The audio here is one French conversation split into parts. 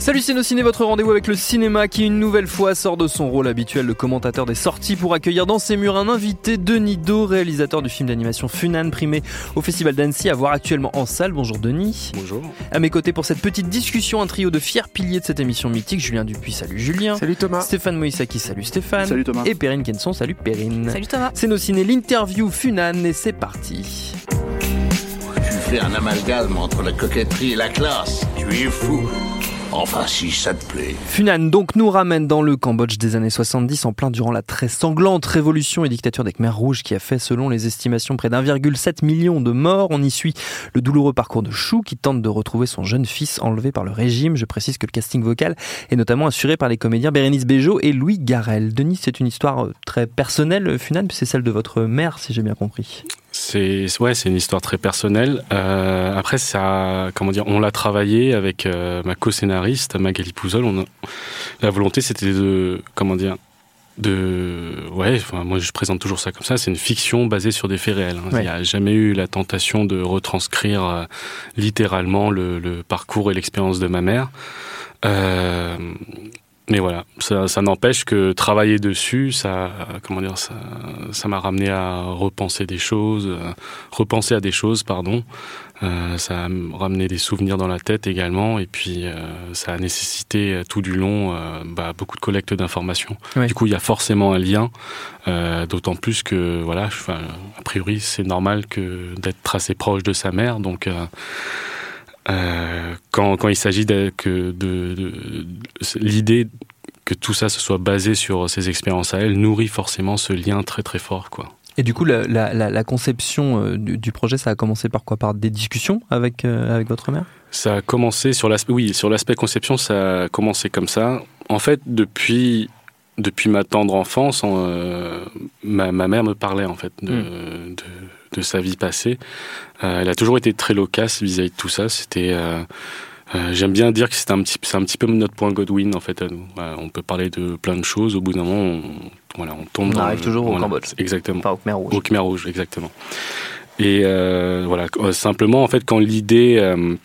Salut Ciné, votre rendez-vous avec le cinéma qui une nouvelle fois sort de son rôle habituel de commentateur des sorties pour accueillir dans ses murs un invité, Denis Do, réalisateur du film d'animation Funan, primé au Festival d'Annecy, à voir actuellement en salle. Bonjour Denis. Bonjour. À mes côtés pour cette petite discussion, un trio de fiers piliers de cette émission mythique, Julien Dupuis, salut Julien. Salut Thomas. Stéphane Moïsaki, salut Stéphane. Salut Thomas. Et Perrine Kenson, salut Perrine. Salut Thomas. C'est nos ciné, l'interview Funan et c'est parti. Tu fais un amalgame entre la coquetterie et la classe. Tu es fou. Enfin, si ça te plaît. Funan donc nous ramène dans le Cambodge des années 70 en plein durant la très sanglante révolution et dictature des Khmers rouges qui a fait selon les estimations près d'1,7 million de morts. On y suit le douloureux parcours de Chou qui tente de retrouver son jeune fils enlevé par le régime. Je précise que le casting vocal est notamment assuré par les comédiens Bérénice Bejo et Louis Garel. Denis, c'est une histoire euh, très personnelle Funan, c'est celle de votre mère si j'ai bien compris. C'est ouais, c'est une histoire très personnelle. Euh, après, ça, comment dire, on l'a travaillé avec euh, ma co-scénariste Magali Pouzol. On a- la volonté, c'était de, comment dire, de, ouais, enfin, moi je présente toujours ça comme ça. C'est une fiction basée sur des faits réels. hein. Il n'y a jamais eu la tentation de retranscrire euh, littéralement le, le parcours et l'expérience de ma mère. Mais voilà, ça, ça n'empêche que travailler dessus, ça, comment dire, ça, ça m'a ramené à repenser des choses, euh, repenser à des choses, pardon. Euh, ça a ramené des souvenirs dans la tête également, et puis euh, ça a nécessité tout du long bah, beaucoup de collecte d'informations. Du coup, il y a forcément un lien, d'autant plus que, voilà, a priori, c'est normal que d'être assez proche de sa mère, donc. euh, quand, quand il s'agit de, que de, de- de- l'idée que tout ça se soit basé sur ses expériences à elle nourrit forcément ce lien très très fort quoi. Et du coup, la, la- la- la conception euh, du, du projet, ça a commencé par quoi? Par des discussions avec, euh, avec votre mère? Ça a commencé sur l'aspect oui sur l'aspect conception ça a commencé comme ça. En fait depuis depuis ma tendre enfance en, euh, ma, ma mère me parlait en fait de, de, de sa vie passée. Euh, elle a toujours été très loquace vis-à-vis de tout ça. C'était euh, euh, J'aime bien dire que c'est un petit, un petit peu notre point Godwin en fait à nous. Voilà, on peut parler de plein de choses. Au bout d'un moment, on, voilà, on tombe On dans arrive le- toujours au voilà, Cambodge. Exactement. Enfin, au Khmer Rouge. Au Khmer Rouge, exactement. Et euh, voilà, euh, simplement, en fait, quand l'idée euh,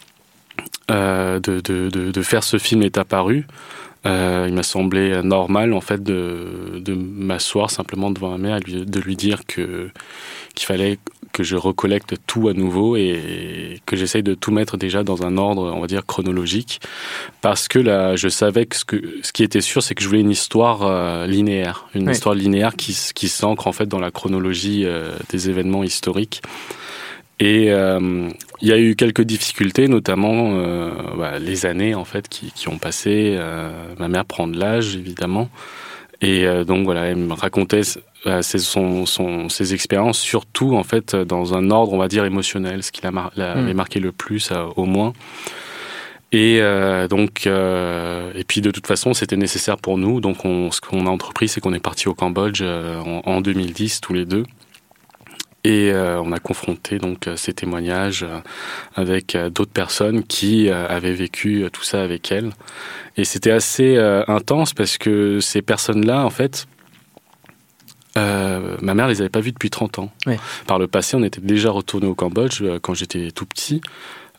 euh, de, de, de, de faire ce film est apparue, euh, il m'a semblé normal, en fait, de, de m'asseoir simplement devant ma mère et de lui dire que qu'il fallait que je recollecte tout à nouveau et que j'essaye de tout mettre déjà dans un ordre, on va dire, chronologique. Parce que là, je savais que ce, que, ce qui était sûr, c'est que je voulais une histoire euh, linéaire. Une Oui. histoire linéaire qui, qui s'ancre, en fait, dans la chronologie euh, des événements historiques. Et euh, il y a eu quelques difficultés, notamment euh, bah, les années en fait qui, qui ont passé. Euh, ma mère prend de l'âge évidemment, et donc voilà, elle me racontait euh, ses, son, son- ses expériences, surtout en fait dans un ordre, on va dire émotionnel, ce qui mar- l'avait marqué le plus au moins. Et donc, et puis de toute façon, c'était nécessaire pour nous. Donc, on, ce qu'on a entrepris, c'est qu'on est parti au Cambodge en, en 2010 tous les deux. Et euh, on a confronté donc euh, ces témoignages euh, avec d'autres personnes qui avaient vécu tout ça avec elle. Et c'était assez intense parce que ces personnes-là, en fait, euh, ma mère les avait pas vues depuis 30 ans. Ouais. Par le passé, on était déjà retourné au Cambodge euh, quand j'étais tout petit.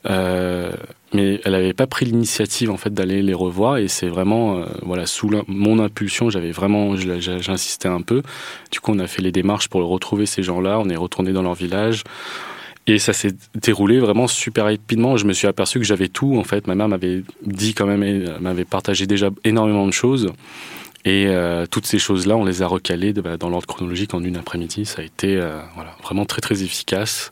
Euh, mais elle n'avait pas pris l'initiative en fait d'aller les revoir et c'est vraiment euh, voilà sous mon impulsion j'avais vraiment j'insistais un peu. Du coup on a fait les démarches pour retrouver ces gens-là. On est retourné dans leur village et ça s'est déroulé vraiment super rapidement. Je me suis aperçu que j'avais tout en fait. Ma mère m'avait dit quand même elle m'avait partagé déjà énormément de choses et euh, toutes ces choses-là on les a recalées bah, dans l'ordre chronologique en une après-midi. Ça a été euh, voilà vraiment très très efficace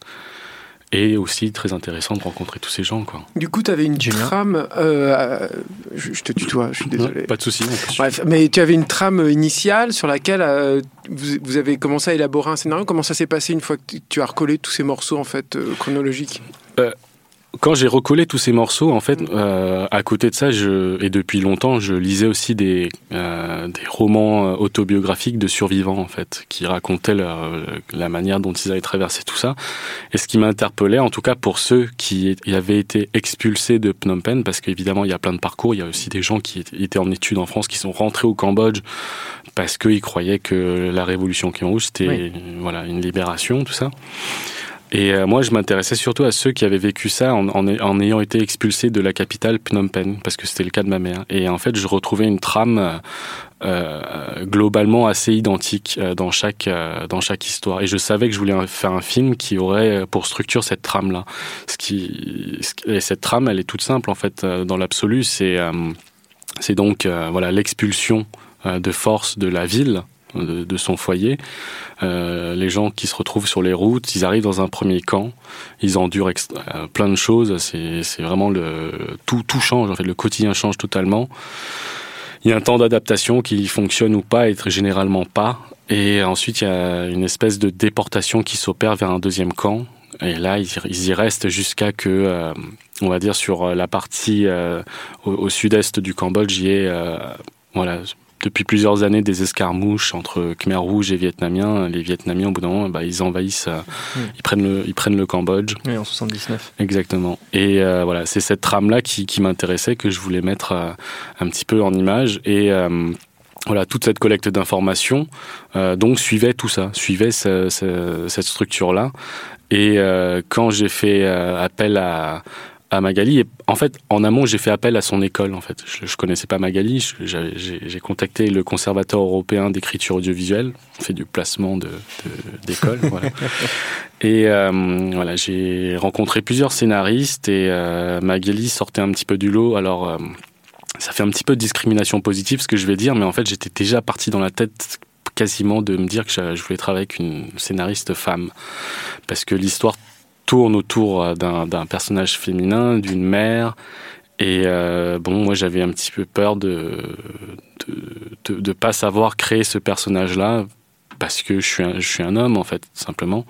et aussi très intéressant de rencontrer tous ces gens. Quoi. Du coup, tu avais une trame. Euh, je, te tutoie, je suis désolé. pas de souci. Bref, mais tu avais une trame initiale sur laquelle euh, vous, avez commencé à élaborer un scénario. Comment ça s'est passé une fois que tu as recollé tous ces morceaux en fait euh, chronologiques? Quand j'ai recollé tous ces morceaux, en fait, euh, à côté de ça, je, et depuis longtemps, je lisais aussi des, euh, des romans euh, autobiographiques de survivants, en fait, qui racontaient la, manière dont ils avaient traversé tout ça. Et ce qui m'interpellait, en tout cas pour ceux qui avaient été expulsés de Phnom Penh, parce qu'évidemment, il y a plein de parcours, il y a aussi des gens qui étaient en études en France, qui sont rentrés au Cambodge parce qu'ils croyaient que la révolution Khmer Rouge, c'était voilà, une libération, tout ça. Et euh, moi, je m'intéressais surtout à ceux qui avaient vécu ça en, ayant été expulsés de la capitale Phnom Penh, parce que c'était le cas de ma mère. Et en fait, je retrouvais une trame euh, euh globalement assez identique dans chaque dans chaque histoire. Et je savais que je voulais faire un film qui aurait pour structure cette trame là. Ce qui et cette trame, elle est toute simple en fait dans l'absolu. C'est c'est donc voilà l'expulsion de force de la ville de, son foyer. Euh, les gens qui se retrouvent sur les routes, ils arrivent dans un premier camp, ils endurent euh, plein de choses. C'est vraiment le tout tout change. Le quotidien change totalement. Il y a un temps d'adaptation qui fonctionne ou pas, et généralement pas. Et ensuite, il y a une espèce de déportation qui s'opère vers un deuxième camp. Et là, ils, y restent jusqu'à que, euh, on va dire, sur la partie au, sud-est du Cambodge, il y ait voilà, depuis plusieurs années des escarmouches entre Khmer Rouge et Vietnamiens. Les Vietnamiens, au bout d'un moment, bah, ils envahissent, euh, ils, prennent le, ils prennent le Cambodge. Oui, en 79. Exactement. Et euh, voilà, c'est cette trame-là qui, qui m'intéressait, que je voulais mettre euh, un petit peu en image. Et voilà, toute cette collecte d'informations, donc suivait tout ça, suivait cette structure-là. Et quand j'ai fait appel à à Magali. Et en fait, en amont, j'ai fait appel à son école. En fait, je, je connaissais pas Magali. J'ai contacté le conservateur européen d'écriture audiovisuelle. On fait du placement de d'école. voilà. Et euh, voilà, j'ai rencontré plusieurs scénaristes et euh, Magali sortait un petit peu du lot. Alors. Euh, ça fait un petit peu de discrimination positive ce que je vais dire, mais en fait j'étais déjà parti dans la tête quasiment de me dire que je voulais travailler avec une scénariste femme. Parce que l'histoire tourne autour euh, d'un personnage féminin, d'une mère. Et euh, bon, moi j'avais un petit peu peur de de, pas savoir créer ce personnage-là parce que je suis un, je suis homme en fait simplement.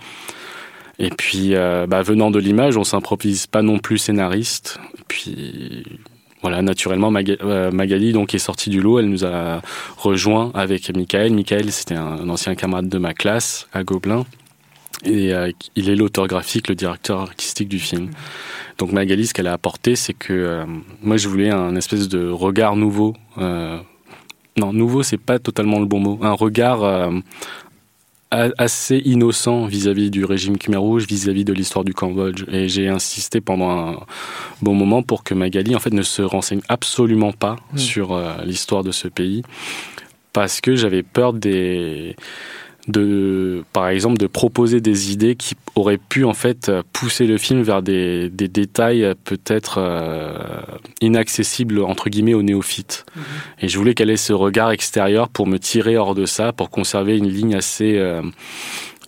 Et puis euh, bah, venant de l'image, on s'improvise pas non plus scénariste. Et puis voilà, naturellement Magali donc est sortie du lot. Elle nous a rejoint avec Michael. Michael c'était un ancien camarade de ma classe à Gobelin. Et euh, il est l'auteur graphique, le directeur artistique du film. Donc Magali, ce qu'elle a apporté, c'est que euh, moi, je voulais un espèce de regard nouveau. Euh, non, nouveau, c'est pas totalement le bon mot. Un regard assez innocent vis-à-vis du régime Khmer Rouge, vis-à-vis de l'histoire du Cambodge. Et j'ai insisté pendant un bon moment pour que Magali, en fait, ne se renseigne absolument pas mmh. sur l'histoire de ce pays, parce que j'avais peur des de, par exemple, de proposer des idées qui auraient pu en fait pousser le film vers des, des détails peut-être euh, inaccessibles entre guillemets aux néophytes. Mhm. Et je voulais qu'elle ait ce regard extérieur pour me tirer hors de ça, pour conserver une ligne assez euh,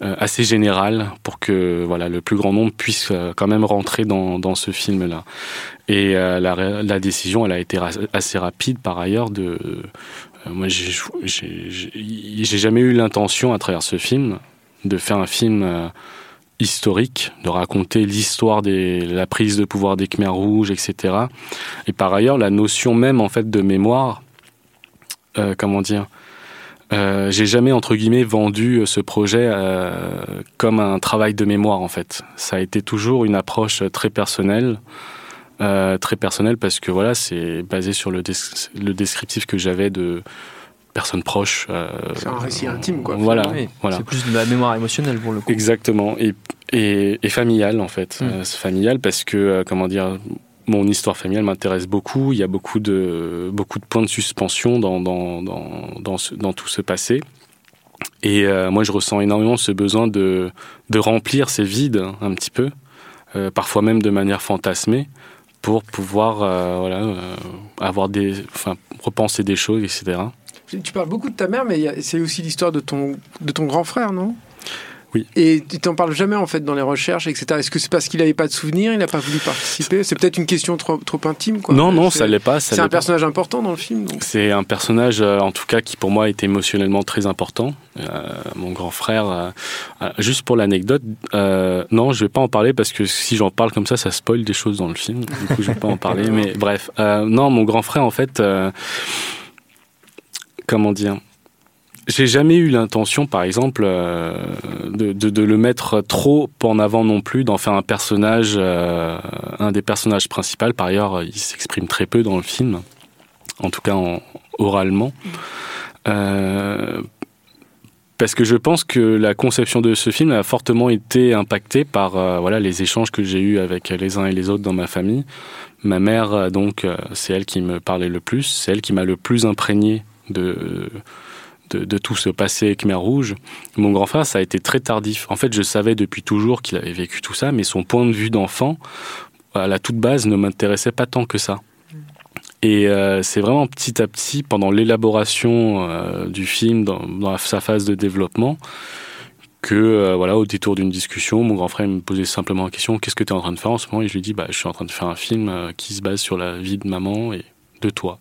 euh, assez générale pour que voilà le plus grand nombre puisse quand même rentrer dans, dans ce film là et la, la, décision elle a été assez rapide par ailleurs de moi, j'ai jamais eu l'intention, à travers ce film, de faire un film euh, historique, de raconter l'histoire de la prise de pouvoir des Khmers rouges, etc. Et par ailleurs, la notion même en fait de mémoire, euh, comment dire, euh, j'ai jamais entre guillemets vendu ce projet euh, comme un travail de mémoire en fait. Ça a été toujours une approche très personnelle. Euh, très personnel parce que voilà, c'est basé sur le, le descriptif que j'avais de personnes proches. Euh, c'est un récit intime, quoi. Voilà, voilà. C'est plus de la mémoire émotionnelle pour le coup. Exactement, et, et, et familiale en fait. Mm. Euh, c'est familial parce que, comment dire, mon histoire familiale m'intéresse beaucoup. Il y a beaucoup de, beaucoup de points de suspension dans, dans, dans, dans, dans tout ce passé. Et moi, je ressens énormément ce besoin de, de remplir ces vides un petit peu, parfois même de manière fantasmée, pour pouvoir euh, voilà, euh, avoir des, enfin, repenser des choses, etc. Tu parles beaucoup de ta mère, mais c'est aussi l'histoire de ton, de ton grand frère, non? Oui. Et tu t'en parles jamais en fait dans les recherches, etc. Est-ce que c'est parce qu'il n'avait pas de souvenirs, il n'a pas voulu participer? C'est peut-être une question trop, trop intime, quoi. Non, non, ça l'est pas. C'est un pas. personnage important dans le film. C'est un personnage, euh, en tout cas, qui pour moi est émotionnellement très important. Euh, mon grand frère, euh, juste pour l'anecdote, non, je vais pas en parler parce que si j'en parle comme ça, ça spoil des choses dans le film. Du coup, je vais pas en parler. Mais bref, non, mon grand frère, en fait, comment dire? J'ai jamais eu l'intention, par exemple, euh, de, de, de le mettre trop en avant non plus, d'en faire un personnage, euh, un des personnages principaux. Par ailleurs, il s'exprime très peu dans le film, en tout cas en, oralement. Euh, parce que je pense que la conception de ce film a fortement été impactée par euh, voilà les échanges que j'ai eus avec les uns et les autres dans ma famille. Ma mère, donc, euh, c'est elle qui me parlait le plus, c'est elle qui m'a le plus imprégné de, de, tout ce passé Khmer Rouge. Mon grand frère, ça a été très tardif. En fait, je savais depuis toujours qu'il avait vécu tout ça, mais son point de vue d'enfant, à la toute base, ne m'intéressait pas tant que ça. Et euh, c'est vraiment petit à petit, pendant l'élaboration euh, du film, dans, sa phase de développement, que euh, voilà, au détour d'une discussion, mon grand frère me posait simplement la question qu'est-ce que tu es en train de faire en ce moment? Et je lui dis bah, je suis en train de faire un film qui se base sur la vie de maman et de toi.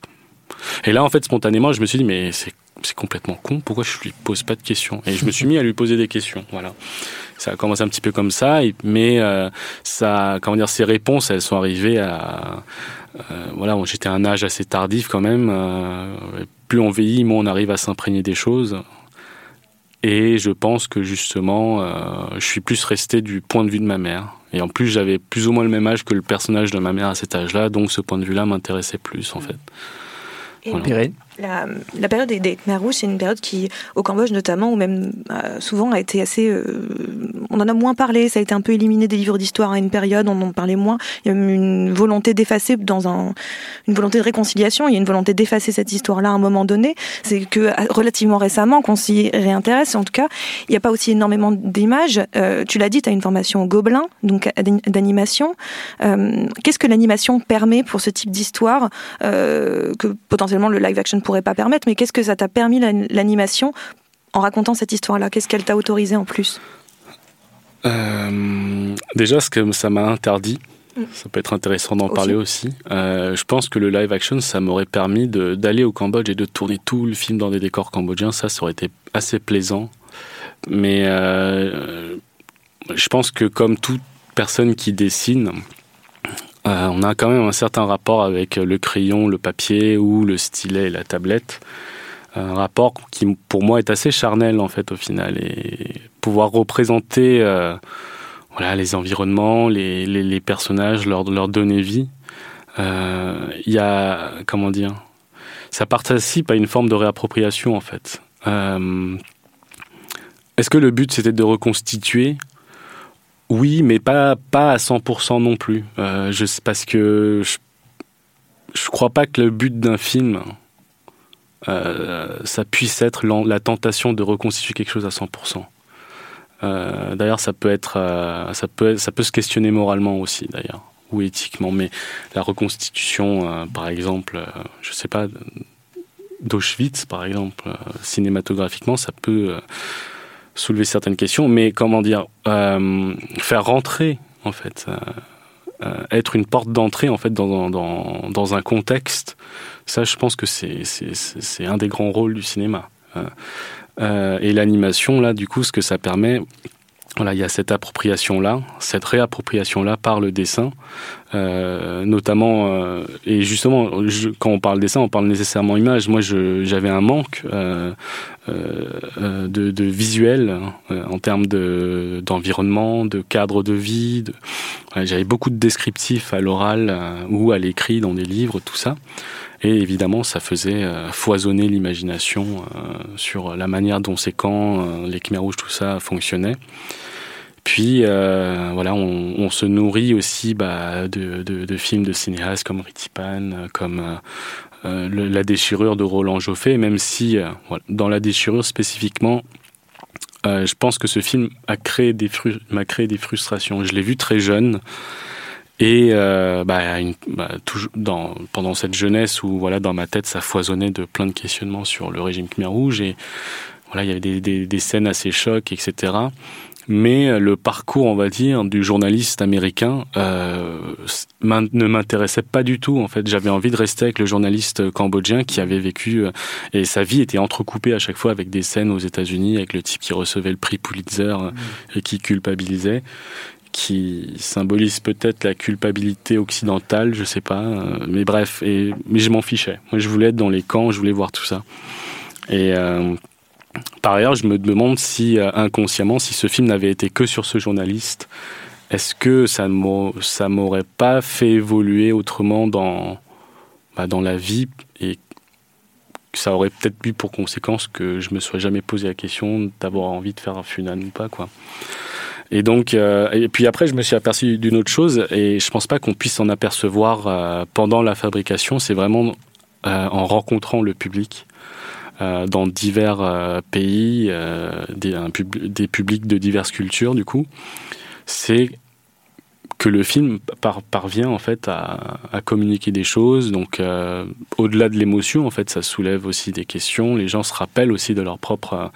Et là, en fait, spontanément, je me suis dit mais c'est c'est complètement con. Pourquoi je lui pose pas de questions? Et je me suis mis à lui poser des questions. Voilà. Ça a commencé un petit peu comme ça, mais euh, ça, comment dire, ces réponses, elles sont arrivées à, euh, voilà, j'étais à un âge assez tardif quand même. euh, plus on vieillit, moins on arrive à s'imprégner des choses. Et je pense que justement, je suis plus resté du point de vue de ma mère. Et en plus, j'avais plus ou moins le même âge que le personnage de ma mère à cet âge-là, donc ce point de vue-là m'intéressait plus en fait. Et Voilà. Pirine La, période des, des Khmer rouges, c'est une période qui, au Cambodge notamment, ou même euh, souvent, a été assez. euh, on en a moins parlé, ça a été un peu éliminé des livres d'histoire à une période, on en parlait moins. Il y a même une volonté d'effacer, dans un, une volonté de réconciliation, il y a une volonté d'effacer cette histoire-là à un moment donné. C'est que relativement récemment qu'on s'y réintéresse. En tout cas, il n'y a pas aussi énormément d'images. Euh, tu l'as dit, tu as une formation au Gobelin, donc d'animation. Euh, Qu'est-ce que l'animation permet pour ce type d'histoire euh, que potentiellement le live action pourrait pas permettre, mais qu'est-ce que ça t'a permis l'an- l'animation en racontant cette histoire-là? Qu'est-ce qu'elle t'a autorisé en plus? Euh, déjà, ce que ça m'a interdit, Mm. ça peut être intéressant d'en parler aussi. Euh, je pense que le live action, ça m'aurait permis d'aller au Cambodge et de tourner tout le film dans des décors cambodgiens. Ça, ça aurait été assez plaisant. Mais euh, je pense que comme toute personne qui dessine, euh, on a quand même un certain rapport avec le crayon, le papier ou le stylet et la tablette. Un rapport qui, pour moi, est assez charnel, en fait, au final. Et pouvoir représenter euh, voilà, les environnements, les, personnages, leur, donner vie, euh, il y a, comment dire, ça participe à une forme de réappropriation, en fait. Est-ce que le but, c'était de reconstituer oui, mais pas, pas à 100% non plus. Euh, je, parce que je, je crois pas que le but d'un film, euh, ça puisse être la tentation de reconstituer quelque chose à 100%. Euh, d'ailleurs, ça peut être, ça peut, ça peut se questionner moralement aussi, d'ailleurs, ou éthiquement. Mais la reconstitution, par exemple, je sais pas, d'Auschwitz, par exemple, cinématographiquement, ça peut soulever certaines questions. Mais comment dire, euh, faire rentrer, en fait, euh, euh, être une porte d'entrée, en fait, dans, dans, dans un contexte, ça, je pense que c'est un des grands rôles du cinéma. Euh, et l'animation, là, du coup, ce que ça permet, voilà, il y a cette appropriation-là, cette réappropriation-là par le dessin, euh, notamment, euh, et justement, quand on parle dessin, on parle nécessairement image. Moi, j'avais un manque euh, de, visuel en termes de- d'environnement, de, cadre de vie. j'avais beaucoup de descriptifs à l'oral ou à l'écrit dans des livres, tout ça. Et évidemment, ça faisait foisonner l'imagination sur la manière dont ces camps, les Khmer rouges, tout ça fonctionnait. Puis euh, voilà, on, se nourrit aussi bah, de, films de cinéastes comme Ritipan, euh, comme euh, La déchirure de Roland Joffé, même si dans La déchirure spécifiquement, je pense que ce film a créé m'a créé des frustrations. Je l'ai vu très jeune. Et bah, bah, pendant cette jeunesse où voilà dans ma tête ça foisonnait de plein de questionnements sur le régime Khmer Rouge et voilà il y avait des, des, des scènes assez chocs etc. mais le parcours, on va dire, du journaliste américain euh, ne m'intéressait pas du tout. En fait, j'avais envie de rester avec le journaliste cambodgien qui avait vécu euh, et sa vie était entrecoupée à chaque fois avec des scènes aux États-Unis, avec le type qui recevait le prix Pulitzer euh, et qui culpabilisait qui symbolise peut-être la culpabilité occidentale, je sais pas, euh, mais bref, et, mais je m'en fichais. Moi, je voulais être dans les camps, je voulais voir tout ça. Et euh, par ailleurs, je me demande si euh, inconsciemment, si ce film n'avait été que sur ce journaliste, est-ce que ça ça m'aurait pas fait évoluer autrement dans bah, dans la vie et ça aurait peut-être eu pour conséquence que je me sois jamais posé la question d'avoir envie de faire un funan ou pas quoi. Et donc, euh, et puis après, je me suis aperçu d'une autre chose, et je pense pas qu'on puisse s'en apercevoir euh, pendant la fabrication. C'est vraiment en rencontrant le public dans divers pays, des, des, publics de diverses cultures. Du coup, c'est que le film parvient en fait à, communiquer des choses. Donc, au-delà de l'émotion, en fait, ça soulève aussi des questions. Les gens se rappellent aussi de leur propre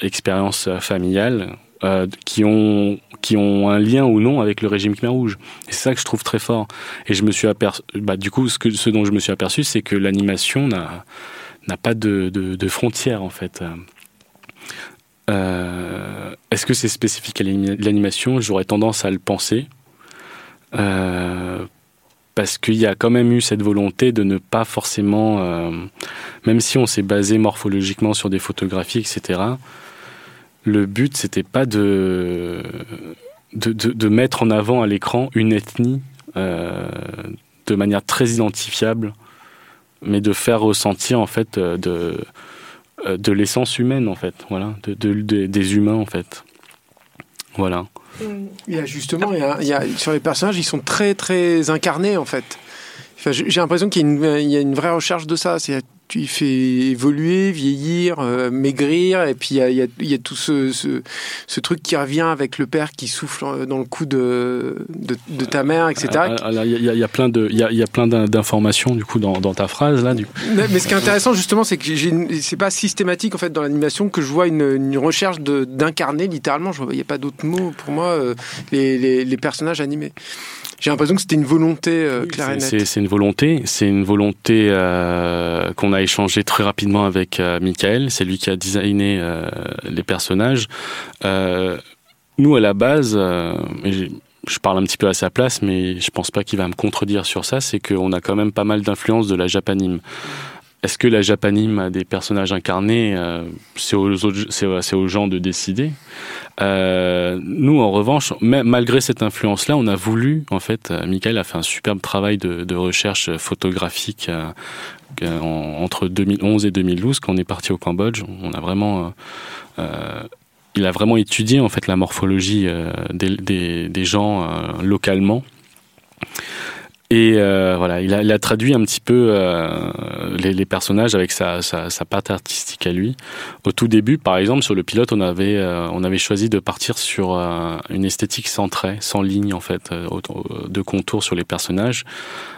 expérience familiale euh, qui ont qui ont un lien ou non avec le régime Khmer Rouge. C'est ça que je trouve très fort. Et je me suis aperçu, bah, du coup, ce, que, ce dont je me suis aperçu, c'est que l'animation n'a n'a pas de, de, frontières en fait. Euh, Est-ce que c'est spécifique à l'animation? J'aurais tendance à le penser. Euh, parce qu'il y a quand même eu cette volonté de ne pas forcément, euh, même si on s'est basé morphologiquement sur des photographies, etc., le but, c'était pas de mettre en avant à l'écran une ethnie de manière très identifiable, mais de faire ressentir en fait euh, de, euh, de l'essence humaine en fait, voilà, de, des humains en fait, voilà. Il y a justement, il y a, sur les personnages, ils sont très très incarnés en fait. J'ai l'impression qu'il y, a une vraie recherche de ça. Tu fais évoluer, vieillir, euh, maigrir, et puis il y a, tout ce, ce, truc qui revient avec le père qui souffle dans le cou de, de, ta mère, etc. Ah, il y, a plein de, il y a, plein d'informations du coup dans, ta phrase là. Du Mais, ce qui est intéressant justement, c'est que c'est pas systématique en fait dans l'animation que je vois une, recherche d'incarner littéralement. Je voyais pas d'autres mots pour moi euh, les, les personnages animés. J'ai l'impression que c'était une volonté euh, claire et nette. C'est une volonté, c'est une volonté euh, qu'on a échangé très rapidement avec euh, Michael. C'est lui qui a designé euh, les personnages. Nous, à la base, je parle un petit peu à sa place, mais je pense pas qu'il va me contredire sur ça. C'est qu'on a quand même pas mal d'influence de la japanime. Est-ce que la japanime a des personnages incarnés C'est aux, gens de décider. Euh, nous, en revanche, malgré cette influence-là, on a voulu, en fait, euh, Michael a fait un superbe travail de, recherche photographique euh, entre 2011 et 2012, quand on est parti au Cambodge. On a vraiment, euh, il a vraiment étudié en fait la morphologie des, gens localement. Et euh, voilà, il a, il a, traduit un petit peu euh, les, les, personnages avec sa, sa, sa, patte artistique à lui. Au tout début, par exemple, sur le pilote, on avait, euh, on avait choisi de partir sur euh, une esthétique sans trait, sans ligne en fait, euh, de contours sur les personnages.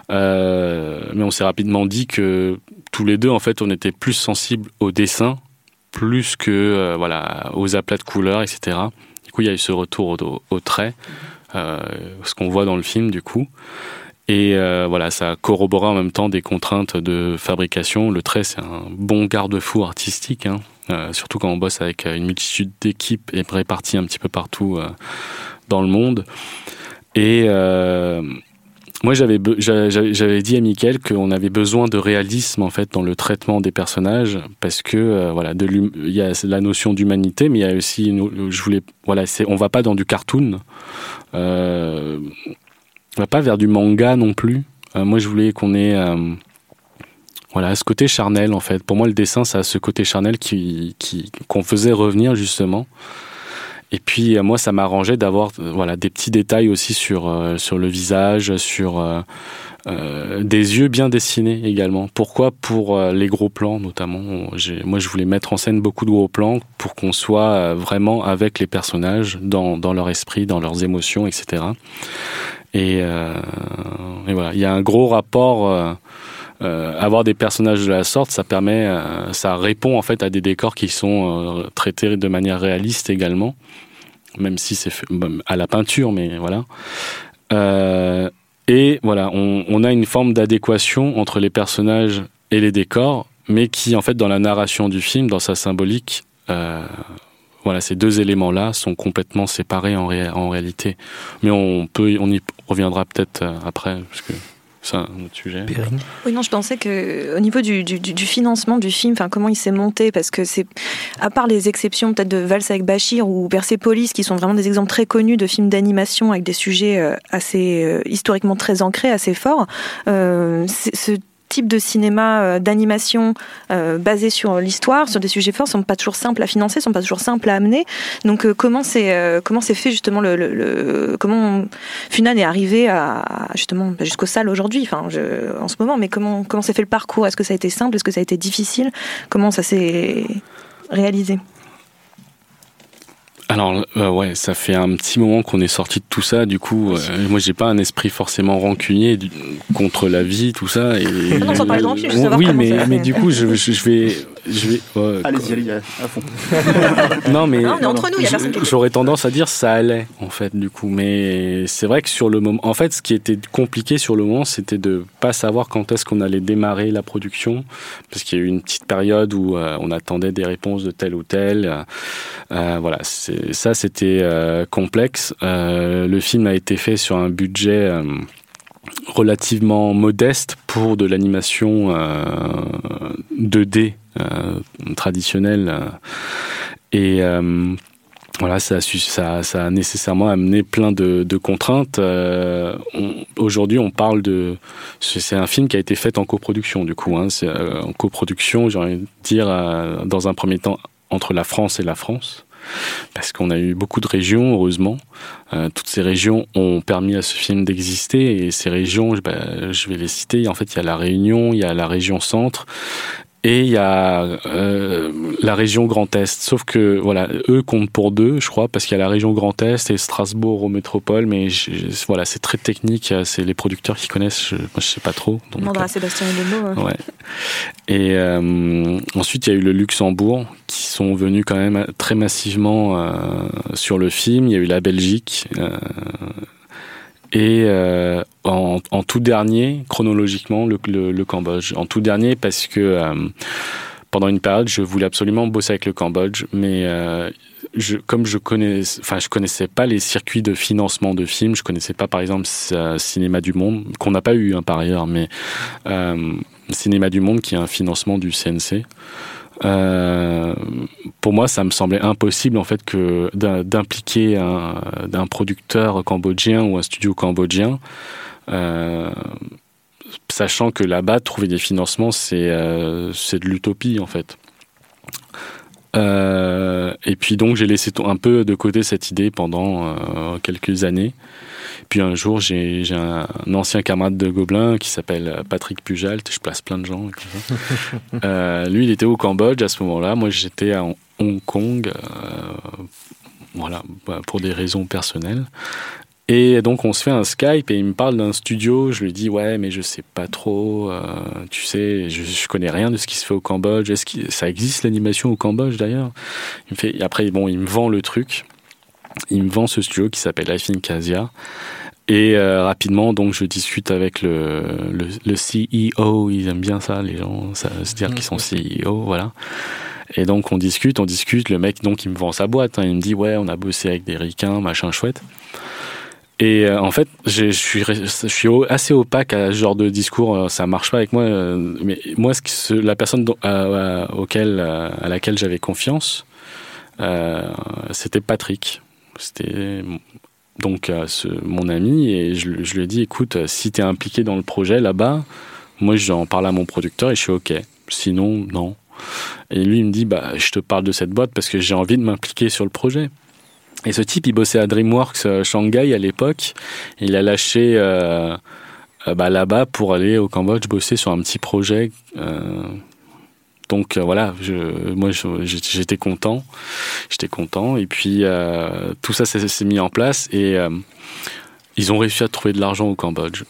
mais on s'est rapidement dit que tous les deux, en fait, on était plus sensibles au dessin, plus que voilà aux aplats de couleurs, etc. Du coup, il y a eu ce retour au, au trait, ce qu'on voit dans le film, du coup. Et euh, voilà, ça corroborait en même temps des contraintes de fabrication. Le trait, c'est un bon garde-fou artistique, hein. euh, surtout quand on bosse avec une multitude d'équipes et réparties un petit peu partout euh, dans le monde. Et euh, moi, j'avais dit à Mickaël qu'on avait besoin de réalisme en fait dans le traitement des personnages parce que euh, voilà, il y a la notion d'humanité, mais il y a aussi, je voulais, voilà, on va pas dans du cartoon. Euh, on va pas vers du manga non plus. Euh, moi, je voulais qu'on ait euh, voilà ce côté charnel en fait. Pour moi, le dessin, ça a ce côté charnel qui qu'on faisait revenir justement. Et puis euh, moi, ça m'arrangeait d'avoir voilà des petits détails aussi sur sur le visage, sur des yeux bien dessinés également. Pourquoi Pour les gros plans notamment? Moi, je voulais mettre en scène beaucoup de gros plans pour qu'on soit vraiment avec les personnages dans dans leur esprit, dans leurs émotions, etc. Et, euh, et, voilà, il y a un gros rapport. Euh, euh, avoir des personnages de la sorte, ça permet, euh, ça répond en fait à des décors qui sont euh, traités de manière réaliste également. même si c'est à la peinture, mais voilà. et voilà, on, on a une forme d'adéquation entre les personnages et les décors, mais qui en fait dans la narration du film, dans sa symbolique, voilà, ces deux éléments-là sont complètement séparés en, en, réalité. Mais on peut, on y reviendra peut-être euh, après, parce que c'est un autre sujet. Oui, non, je pensais que au niveau du, du, du financement du film, enfin comment il s'est monté, parce que c'est à part les exceptions peut-être de Vals avec Bachir ou Persepolis, qui sont vraiment des exemples très connus de films d'animation avec des sujets euh, assez euh, historiquement très ancrés, assez forts. Euh, ce type de cinéma euh, d'animation euh, basé sur l'histoire, sur des sujets forts, sont pas toujours simples à financer, sont pas toujours simples à amener. Donc euh, comment c'est comment c'est fait justement le, comment Funan est arrivé à justement bah, jusqu'aux salles aujourd'hui, en ce moment, mais comment comment s'est fait le parcours? Est-ce que ça a été simple? Est-ce que ça a été difficile? Comment ça s'est réalisé? Alors euh, ouais, ça fait un petit moment qu'on est sorti de tout ça. Du coup, euh, moi j'ai pas un esprit forcément rancunier contre la vie, tout ça. Et, non, sans parler de rancune, oui, mais mais du coup, je, je, vais je vais. allez-y, allez à fond. non mais non, on est entre nous, il y a personne. J'aurais tendance à dire ça allait en fait du coup, mais c'est vrai que sur le moment, en fait, ce qui était compliqué sur le moment, c'était de pas savoir quand est-ce qu'on allait démarrer la production, parce qu'il y a eu une petite période où euh, on attendait des réponses de tel ou tel. voilà, c'est ça, c'était euh, complexe. Euh, le film a été fait sur un budget euh, relativement modeste pour de l'animation 2D traditionnelle. et voilà, ça, a nécessairement amené plein de, contraintes. Aujourd'hui, on parle de. C'est un film qui a été fait en coproduction, du coup. Hein, en coproduction, j'ai envie de dire, dans un premier temps, entre la France et la France parce qu'on a eu beaucoup de régions, heureusement. Euh, toutes ces régions ont permis à ce film d'exister et ces régions, bah, je vais les citer. En fait, il y a la Réunion, il y a la région Centre et il y a euh, la région Grand Est. Sauf que voilà, eux comptent pour deux, je crois, parce qu'il y a la région Grand Est et Strasbourg au métropole. Mais voilà, c'est très technique. C'est les producteurs qui connaissent. Je, moi, je sais pas trop. On demandera à Sébastien Lemo. Ouais. Et euh, ensuite, il y a eu le Luxembourg qui sont venus quand même très massivement euh, sur le film. Il y a eu la Belgique. Euh, et euh, en, en, tout dernier, chronologiquement, le, le, le, Cambodge. En tout dernier parce que euh, pendant une période, je voulais absolument bosser avec le Cambodge, mais euh, je, comme je connais, enfin, je connaissais pas les circuits de financement de films, je connaissais pas, par exemple, Cinéma du Monde, qu'on n'a pas eu hein, par ailleurs, mais Cinéma du Monde qui est un financement du CNC. Euh, pour moi, ça me semblait impossible en fait que d'impliquer un, producteur cambodgien ou un studio cambodgien, euh, sachant que là-bas, trouver des financements, c'est euh, c'est de l'utopie en fait. Euh, et puis donc j'ai laissé un peu de côté cette idée pendant euh, quelques années. Puis un jour, j'ai un, ancien camarade de Gobelin qui s'appelle Patrick Pujalt, je place plein de gens. euh, lui, il était au Cambodge à ce moment-là. Moi, j'étais à Hong Kong, voilà, bah, pour des raisons personnelles. Et donc on se fait un Skype et il me parle d'un studio. Je lui dis ouais mais je sais pas trop. Euh, tu sais, je, je, connais rien de ce qui se fait au Cambodge. Est-ce que ça existe l'animation au Cambodge d'ailleurs? Il me fait. Et après bon, il me vend le truc. Il me vend ce studio qui s'appelle Life in Casia. Et euh, rapidement, donc, je discute avec le, le, le, CEO. Ils aiment bien ça, les gens, ça, se dire qu'ils sont CEO, voilà. Et donc, on discute, on discute. Le mec, donc, il me vend sa boîte. Hein. il me dit, ouais, on a bossé avec des ricains, machin chouette. Et euh, en fait, je suis, assez opaque à ce genre de discours. Euh, ça marche pas avec moi. mais moi, la personne auquel, à laquelle j'avais confiance, c'était Patrick. C'était donc mon ami et je, je, lui ai dit écoute, si tu es impliqué dans le projet là-bas, moi j'en parle à mon producteur et je suis OK. Sinon, non. Et lui, il me dit bah, je te parle de cette boîte parce que j'ai envie de m'impliquer sur le projet. Et ce type, il bossait à DreamWorks euh, Shanghai à l'époque. Il a lâché euh, euh, bah, là-bas pour aller au Cambodge bosser sur un petit projet. Donc voilà, moi j'étais content, j'étais content. Et puis tout ça s'est mis en place et ils ont réussi à trouver de l'argent au Cambodge.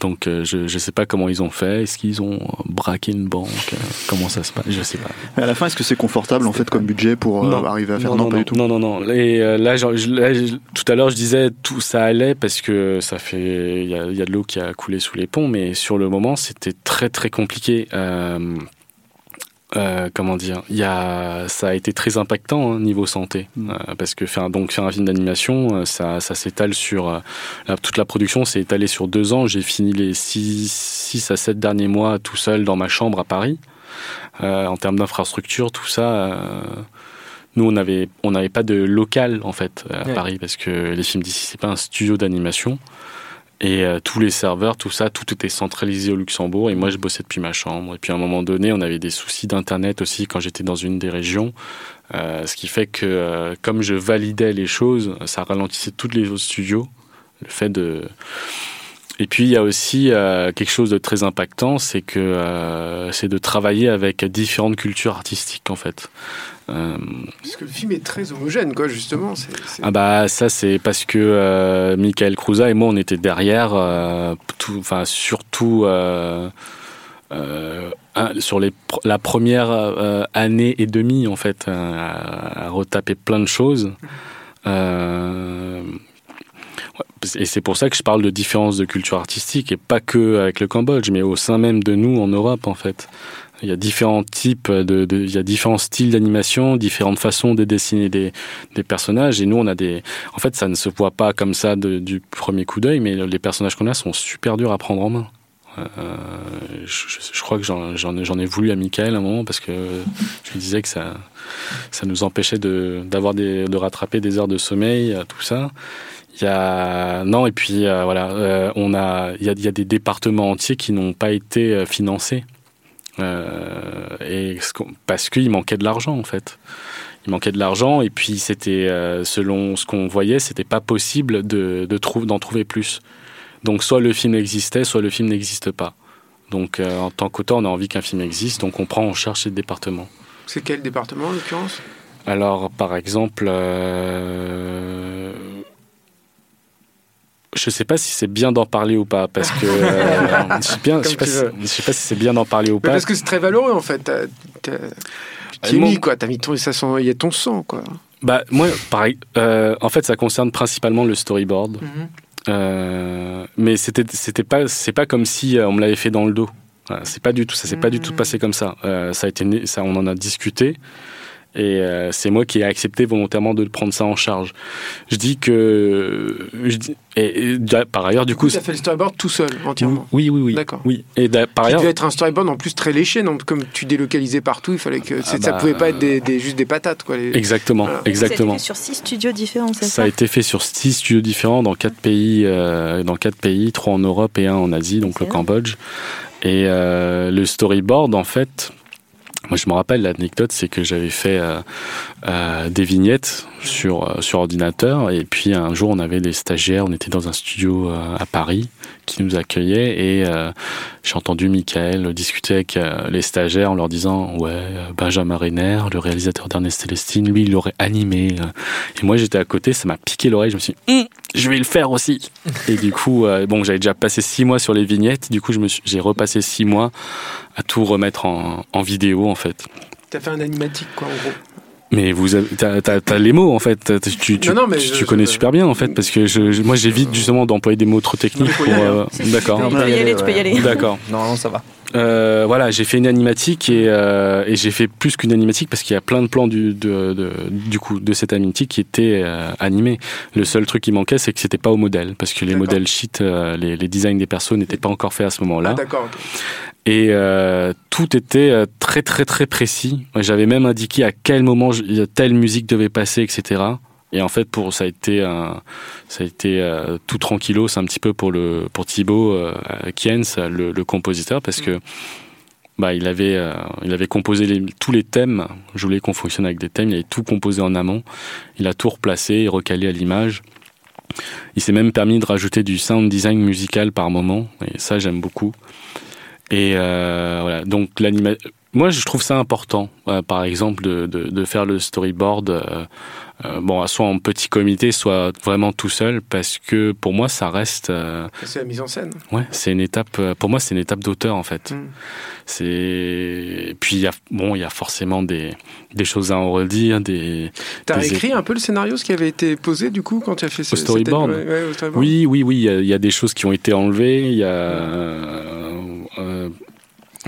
Donc euh, je ne sais pas comment ils ont fait. Est-ce qu'ils ont braqué une banque? Euh, Comment ça se passe? Je sais pas. Mais à la fin, est-ce que c'est confortable en fait comme budget pour euh, arriver à faire? Non, non, pas non, du tout non, non, non. Et euh, là, genre, je- là, je- tout à l'heure, je disais tout ça allait parce que ça fait, il y a, il y a de l'eau qui a coulé sous les ponts, mais sur le moment, c'était très très compliqué. Euh, comment dire Il y a, ça a été très impactant hein, niveau santé Mm. Euh, parce que faire donc faire un film d'animation, euh, ça, ça s'étale sur euh, la- toute la production s'est étalée sur deux ans. J'ai fini les six, six à sept derniers mois tout seul dans ma chambre à Paris. Euh, en termes d'infrastructure, tout ça. euh, nous, on avait, on n'avait pas de local en fait à Ouais. Paris parce que les films d'ici, c'est pas un studio d'animation. Et euh, tous les serveurs, tout ça, tout était centralisé au Luxembourg. Et moi, je bossais depuis ma chambre. Et puis à un moment donné, on avait des soucis d'internet aussi quand j'étais dans une des régions. Euh, ce qui fait que euh, comme je validais les choses, ça ralentissait tous les autres studios. Le fait de et puis il y a aussi euh, quelque chose de très impactant, c'est que euh, c'est de travailler avec différentes cultures artistiques en fait. Euh, Parce que le film est très homogène, quoi, justement. ah bah ça c'est parce que euh, Michael Cruza et moi on était derrière, enfin surtout euh, sur les, la première euh, année et demie en fait euh, à, à retaper plein de choses. Et c'est pour ça que je parle de différence de culture artistique et pas que avec le Cambodge, mais au sein même de nous en Europe en fait. Il y a différents types de, de- il y a différents styles d'animation, différentes façons de dessiner des, des personnages. Et nous, on a des, en fait, ça ne se voit pas comme ça du premier coup d'œil, mais les personnages qu'on a sont super durs à prendre en main. Euh, je, je- crois que j'en ai, voulu à Michael à un moment parce que je lui disais que ça, ça nous empêchait de, d'avoir de rattraper des heures de sommeil, euh, tout ça. Il y a non et puis euh, voilà, euh, on a il y a, il y a des départements entiers qui n'ont pas été euh, financés et parce qu'il manquait de l'argent en fait. Il manquait de l'argent et puis c'était selon ce qu'on voyait, c'était pas possible de, de trou- d'en trouver plus. Donc soit le film existait, soit le film n'existe pas. Donc euh, en tant qu'auteur, on a envie qu'un film existe, donc on prend en charge ces départements. C'est quel département, en l'occurrence? Alors, par exemple, euh, je sais pas si c'est bien d'en parler ou pas, parce que euh, je sais bien, je sais pas, si, veux. je sais pas si c'est bien d'en parler ou Mais pas. Parce que c'est très valeureux, en fait. Tu Ah, mis, quoi. T'as mis ton... Ça sent... Il y a ton sang, quoi. Bah moi, pareil. euh, en fait, ça concerne principalement le storyboard, Euh, mais c'était c'était pas c'est pas comme si on me l'avait fait dans le dos. C'est pas du tout ça s'est pas du tout passé comme ça. Euh, ça a été ça on en a discuté. Et euh, c'est moi qui ai accepté volontairement de prendre ça en charge. Je dis que. Je dis, et, par ailleurs, du coup. Tu as fait le storyboard tout seul, entièrement. Oui, oui, oui. D'accord. Oui. Et par ailleurs. devait être un storyboard en plus très léché, non Comme tu délocalisais partout, il fallait que c'est- ça bah, pouvait pas être des, des- juste des patates, quoi. les- Exactement, Voilà. exactement. sur six studios différents, c'est Ça ça a été fait sur six studios différents dans quatre pays, euh, dans quatre pays, trois en Europe et un en Asie, donc le. Cambodge. Et euh, le storyboard, en fait, moi je me rappelle l'anecdote, c'est que j'avais fait euh, des vignettes sur euh, sur ordinateur et puis un jour on avait des stagiaires, on était dans un studio euh, à Paris qui nous accueillait et j'ai entendu Michael discuter avec les stagiaires en leur disant ouais Benjamin Renner, le réalisateur d'Ernest Célestine, lui il l'aurait animé. Et moi j'étais à côté, ça m'a piqué l'oreille, je me suis dit Hum, je vais le faire aussi. et du coup bon j'avais déjà passé six mois sur les vignettes, du coup j'ai repassé six mois à tout remettre en, en vidéo en fait. T'as fait un animatique, quoi, en gros. Mais vous avez, t'as, t'as- t'as les mots en fait. Tu, tu, Non, non, mais tu, je- tu je- connais super bien en fait parce que je, moi j'évite justement d'employer des mots trop techniques pour. aller, euh, d'accord. Tu peux y aller, tu peux y aller. D'accord. Non, ça va. Euh, voilà, j'ai fait une animatique et, euh, et j'ai fait plus qu'une animatique parce qu'il y a plein de plans du, de, de- du coup de cette animatique qui étaient euh, animés. Le seul truc qui manquait, c'est que c'était pas au modèle parce que les D'accord. modèles sheet, euh, les, les designs des persos n'étaient pas encore faits à ce moment-là. Ah, d'accord. Et euh, tout était euh, très très très précis. J'avais même indiqué à quel moment telle musique devait passer, etc. Et en fait, pour ça a été ça a été euh, tout tranquillo, c'est un petit peu pour le pour Thibaut Kiens, le, compositeur, parce que bah il avait il avait composé tous les thèmes. Je voulais qu'on fonctionne avec des thèmes. Il avait tout composé en amont. Il a tout replacé et recalé à l'image. Il s'est même permis de rajouter du sound design musical par moment, et ça j'aime beaucoup. Et euh, voilà, donc l'anima- moi, je trouve ça important, euh, par exemple, de, de, de, faire le storyboard, euh, euh, bon, soit en petit comité, soit vraiment tout seul, parce que pour moi, ça reste. C'est la mise en scène. Ouais, c'est une étape. Pour moi, c'est une étape d'auteur, en fait. Mm. C'est. Puis il y a bon, il y a forcément des des choses à en redire, des. T'as des- écrit un peu le scénario, ce qui avait été posé du coup quand tu as fait ce Au storyboard. cette- ouais, au storyboard. Oui, oui, oui. Il y, y a des choses qui ont été enlevées. Il y a.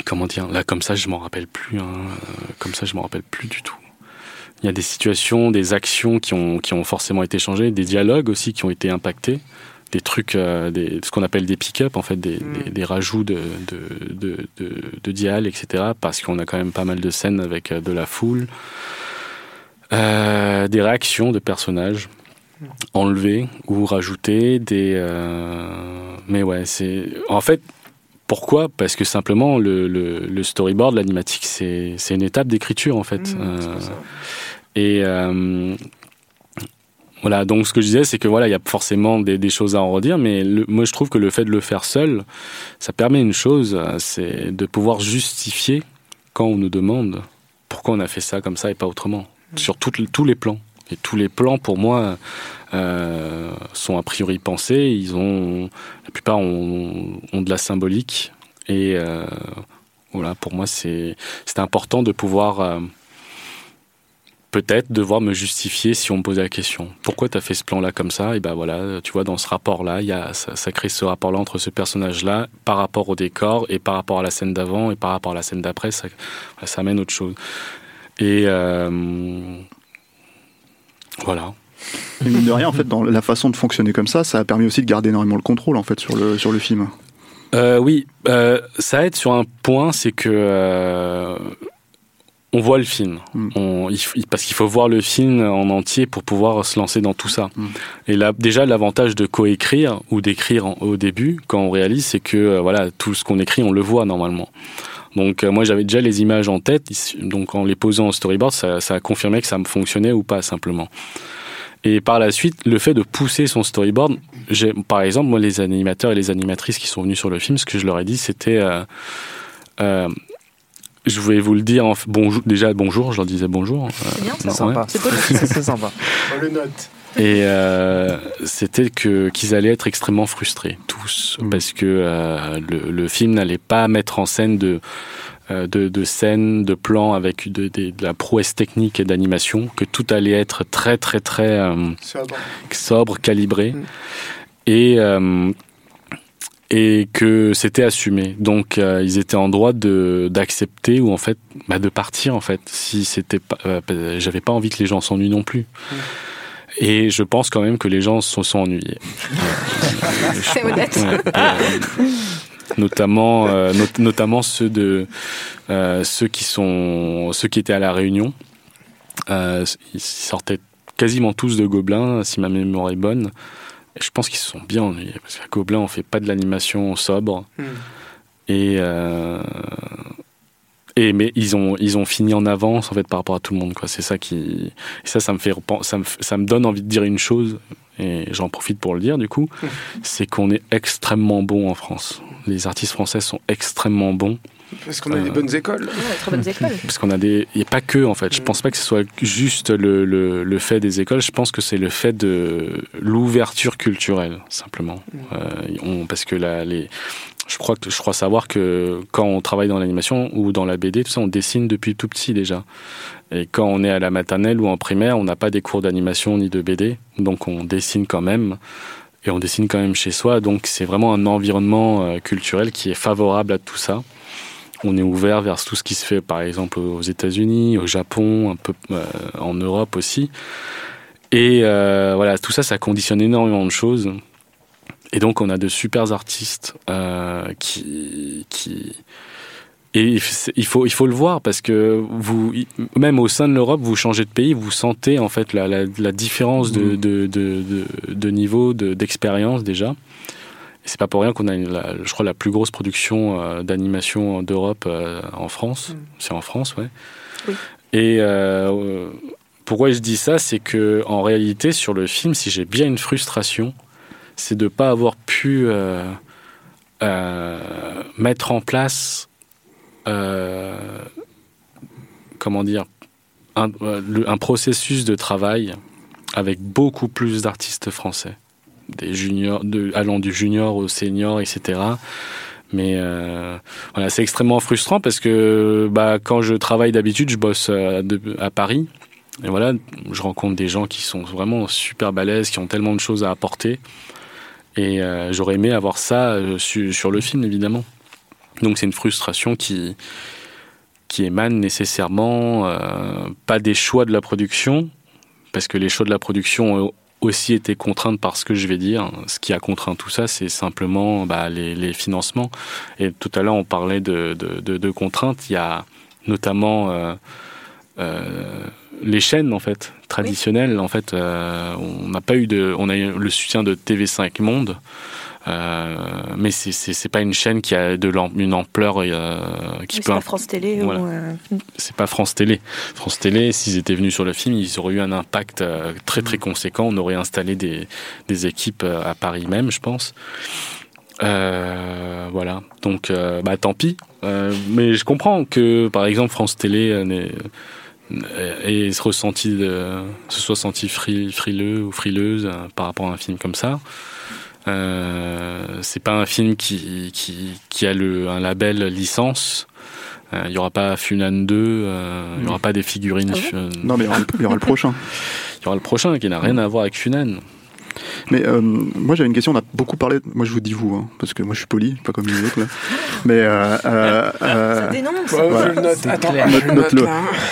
comment dire Là, comme ça, je m'en rappelle plus. hein. Euh, Comme ça, je m'en rappelle plus du tout. Il y a des situations, des actions qui ont, qui ont forcément été changées, des dialogues aussi qui ont été impactés, des trucs, euh, des, ce qu'on appelle des pick-up, en fait, des, Mm. des, des rajouts de, de, de, de, de dial, etc. Parce qu'on a quand même pas mal de scènes avec euh, de la foule. Euh, des réactions de personnages enlevées ou rajoutées, des. euh, Mais ouais, c'est. En fait, pourquoi? Parce que simplement, le, le, le storyboard, l'animatique, c'est c'est une étape d'écriture, en fait. Mm, Euh, et euh, voilà, donc ce que je disais, c'est que voilà, il y a forcément des, des choses à en redire, mais le- moi je trouve que le fait de le faire seul, ça permet une chose, c'est de pouvoir justifier quand on nous demande pourquoi on a fait ça comme ça et pas autrement, sur toutes- tous les plans. Tous les plans, pour moi, euh, sont a priori pensés. Ils ont, la plupart ont, de la symbolique. Et euh, voilà, pour moi, c'est important de pouvoir euh, peut-être devoir me justifier si on me posait la question. Pourquoi tu as fait ce plan-là comme ça? Et ben voilà, tu vois, dans ce rapport-là, ça, ça crée ce rapport-là entre ce personnage-là par rapport au décor et par rapport à la scène d'avant et par rapport à la scène d'après, ça, ça amène autre chose. Et voilà. Et mine de rien, en fait, dans la façon de fonctionner comme ça, ça a permis aussi de garder énormément le contrôle en fait sur le sur le film. Euh, oui, euh, ça aide sur un point, c'est que euh, on voit le film, Mm. on, il f- parce qu'il faut voir le film en entier pour pouvoir se lancer dans tout ça. Mm. Et là, déjà, l'avantage de coécrire ou d'écrire au début, quand on réalise, c'est que euh, voilà, tout ce qu'on écrit, on le voit normalement. Donc euh, moi, j'avais déjà les images en tête, donc en les posant en storyboard, ça, ça a confirmé que ça me fonctionnait ou pas simplement. Et par la suite, le fait de pousser son storyboard, j'ai, par exemple, moi, les animateurs et les animatrices qui sont venus sur le film, ce que je leur ai dit, c'était, euh, euh, je vais vous le dire, en, f- bonjour, déjà bonjour, je leur disais bonjour. C'est bien, ouais. Sympa. C'est. C'est c'est sympa. On le note. Et euh, c'était que qu'ils allaient être extrêmement frustrés tous Mm. parce que euh, le, le film n'allait pas mettre en scène de euh, de, de scènes, de plans avec de, de- de la prouesse technique et d'animation, que tout allait être très très très euh, Sobre. sobre, calibré, Mm. et euh, et que c'était assumé. Donc euh, ils étaient en droit de d'accepter ou en fait bah, de partir en fait si c'était pas. euh, J'avais pas envie que les gens s'ennuient non plus. Et je pense quand même que les gens se sont ennuyés. C'est honnête. Ouais, notamment, euh, not- notamment ceux de euh, ceux qui sont ceux qui étaient à la Réunion. Euh, ils sortaient quasiment tous de Gobelin, si ma mémoire est bonne. Et je pense qu'ils se sont bien ennuyés parce qu'à Gobelin, on fait pas de l'animation sobre. Mm. Et euh, et mais ils ont ils ont fini en avance en fait par rapport à tout le monde quoi. C'est ça qui et ça ça me fait ça me ça me donne envie de dire une chose et j'en profite pour le dire du coup, c'est qu'on est extrêmement bon en France. Les artistes français sont extrêmement bons Parce qu'on a Euh, des bonnes écoles. Ouais, très bonnes écoles. parce qu'on a des a pas que en fait. Je Mm. pense pas que ce soit juste le, le, le fait des écoles. Je pense que c'est le fait de l'ouverture culturelle simplement. Mm. Euh, on, parce que la, les je crois que je crois savoir que quand on travaille dans l'animation ou dans la BD, tout ça, on dessine depuis tout petit déjà. Et quand on est à la maternelle ou en primaire, on n'a pas des cours d'animation ni de BD, donc on dessine quand même. Et on dessine quand même chez soi, donc c'est vraiment un environnement euh, culturel qui est favorable à tout ça. On est ouvert vers tout ce qui se fait, par exemple, aux États-Unis, au Japon, un peu euh, en Europe aussi. Et euh, voilà, tout ça, ça conditionne énormément de choses. Et donc, on a de super artistes euh, qui, qui et il faut il faut le voir parce que vous même au sein de l'Europe, vous changez de pays, vous sentez en fait la, la, la différence de, de, de, de, de niveau de- d'expérience déjà. Et c'est pas pour rien qu'on a, une- la, je crois, la plus grosse production euh, d'animation d'Europe euh, en France. Mm. C'est en France, ouais. Oui. Et euh, pourquoi je dis ça, c'est que en réalité, sur le film, si j'ai bien une frustration, c'est de pas avoir pu euh, euh, mettre en place euh, comment dire, un, processus de travail avec beaucoup plus d'artistes français, des juniors, allant du junior au senior, etc. Mais voilà, c'est extrêmement frustrant parce que bah, quand je travaille d'habitude, je bosse à, à, Paris. Et voilà, je rencontre des gens qui sont vraiment super balèzes, qui ont tellement de choses à apporter. Et euh, j'aurais aimé avoir ça euh, su, sur le film, évidemment. Donc c'est une frustration qui, qui émane nécessairement euh, pas des choix de la production, parce que les choix de la production ont aussi été contraints par ce que je vais dire. Ce qui a contraint tout ça, c'est simplement bah, les, financements. Et tout à l'heure, on parlait de, de, contraintes. Il y a notamment les chaînes en fait traditionnelles. En fait, euh, on n'a pas eu de, on a eu le soutien de TV5 Monde. Euh, mais c'est pas une chaîne qui a de une ampleur euh, qui peut. C'est pas France Télé. Voilà. Euh, c'est pas France Télé. France Télé, s'ils étaient venus sur le film, ils auraient eu un impact euh, très très conséquent. On aurait installé des, des équipes à Paris même, je pense. Voilà. Donc, bah tant pis. mais je comprends que, par exemple, France Télé et se ressenti de, se soit senti frileux ou frileuse par rapport à un film comme ça. Euh, c'est pas un film qui, qui, qui a le, un label licence. Euh, il n'y aura pas Funan 2, euh, il n'y aura pas des figurines. Ah non, mais il y aura le prochain. Il y aura le prochain qui n'a rien à voir avec Funan. Mais euh, moi j'avais une question, on a beaucoup parlé, moi je vous dis vous, hein, parce que moi je suis poli, pas comme les autres là. Mais euh, euh, euh, ça dénonce. Ouais, note, attends, note, le.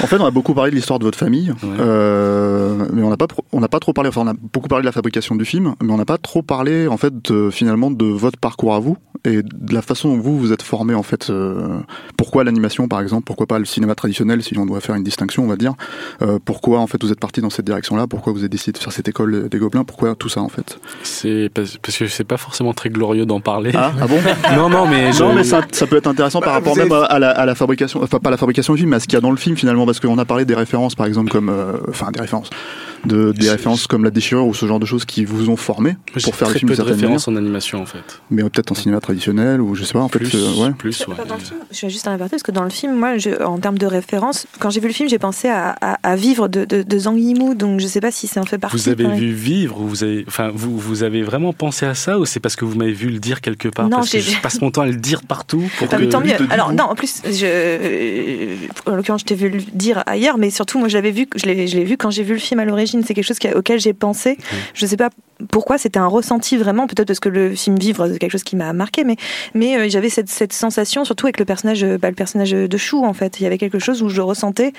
En fait on a beaucoup parlé de l'histoire de votre famille, ouais. euh, mais on n'a pas on n'a pas trop parlé, enfin on a beaucoup parlé de la fabrication du film, mais on n'a pas trop parlé en fait de, finalement de votre parcours à vous et de la façon dont vous vous êtes formé en fait. Euh, pourquoi l'animation par exemple, pourquoi pas le cinéma traditionnel si on doit faire une distinction on va dire. Euh, pourquoi en fait vous êtes parti dans cette direction là, pourquoi vous avez décidé de faire cette école des gobelins, pourquoi tout ça en fait C'est parce que c'est pas forcément très glorieux d'en parler. Ah, ah bon Non, non, mais non, mais ça, ça, peut être intéressant bah, par rapport même à la, à la, fabrication, enfin pas à la fabrication du film, mais à ce qu'il y a dans le film finalement, parce qu'on a parlé des références, par exemple comme, euh, enfin des références, de, des références comme la déchirure ou ce genre de choses qui vous ont formé pour faire le film. Très peu de références en animation en fait. Mais peut-être en cinéma traditionnel ou je sais pas. En plus, fait, euh, ouais. plus. Ouais. Dans le film, je vais juste en aparté parce que dans le film, moi, je, en termes de références, quand j'ai vu le film, j'ai pensé à, à, à, Vivre de, de, de Zhang Yimou, donc je sais pas si ça en fait partie. Vous avez vu Vivre, ou vous avez, enfin, vous, vous avez vraiment pensé à ça ou c'est parce que vous m'avez vu le dire quelque part Non, parce que je passe mon temps à le dire partout. Pour ah, que... Tant mieux. Alors non, en plus, je, en l'occurrence, je t'ai vu le dire ailleurs, mais surtout, moi, je l'avais vu, je l'ai vu quand j'ai vu le film à l'origine. C'est quelque chose auquel j'ai pensé. Mmh. Je sais pas pourquoi, c'était un ressenti vraiment, peut-être parce que le film Vivre, c'est quelque chose qui m'a marqué, mais, mais euh, j'avais cette, cette, sensation, surtout avec le personnage, bah, le personnage de Chou, en fait. Il y avait quelque chose où je ressentais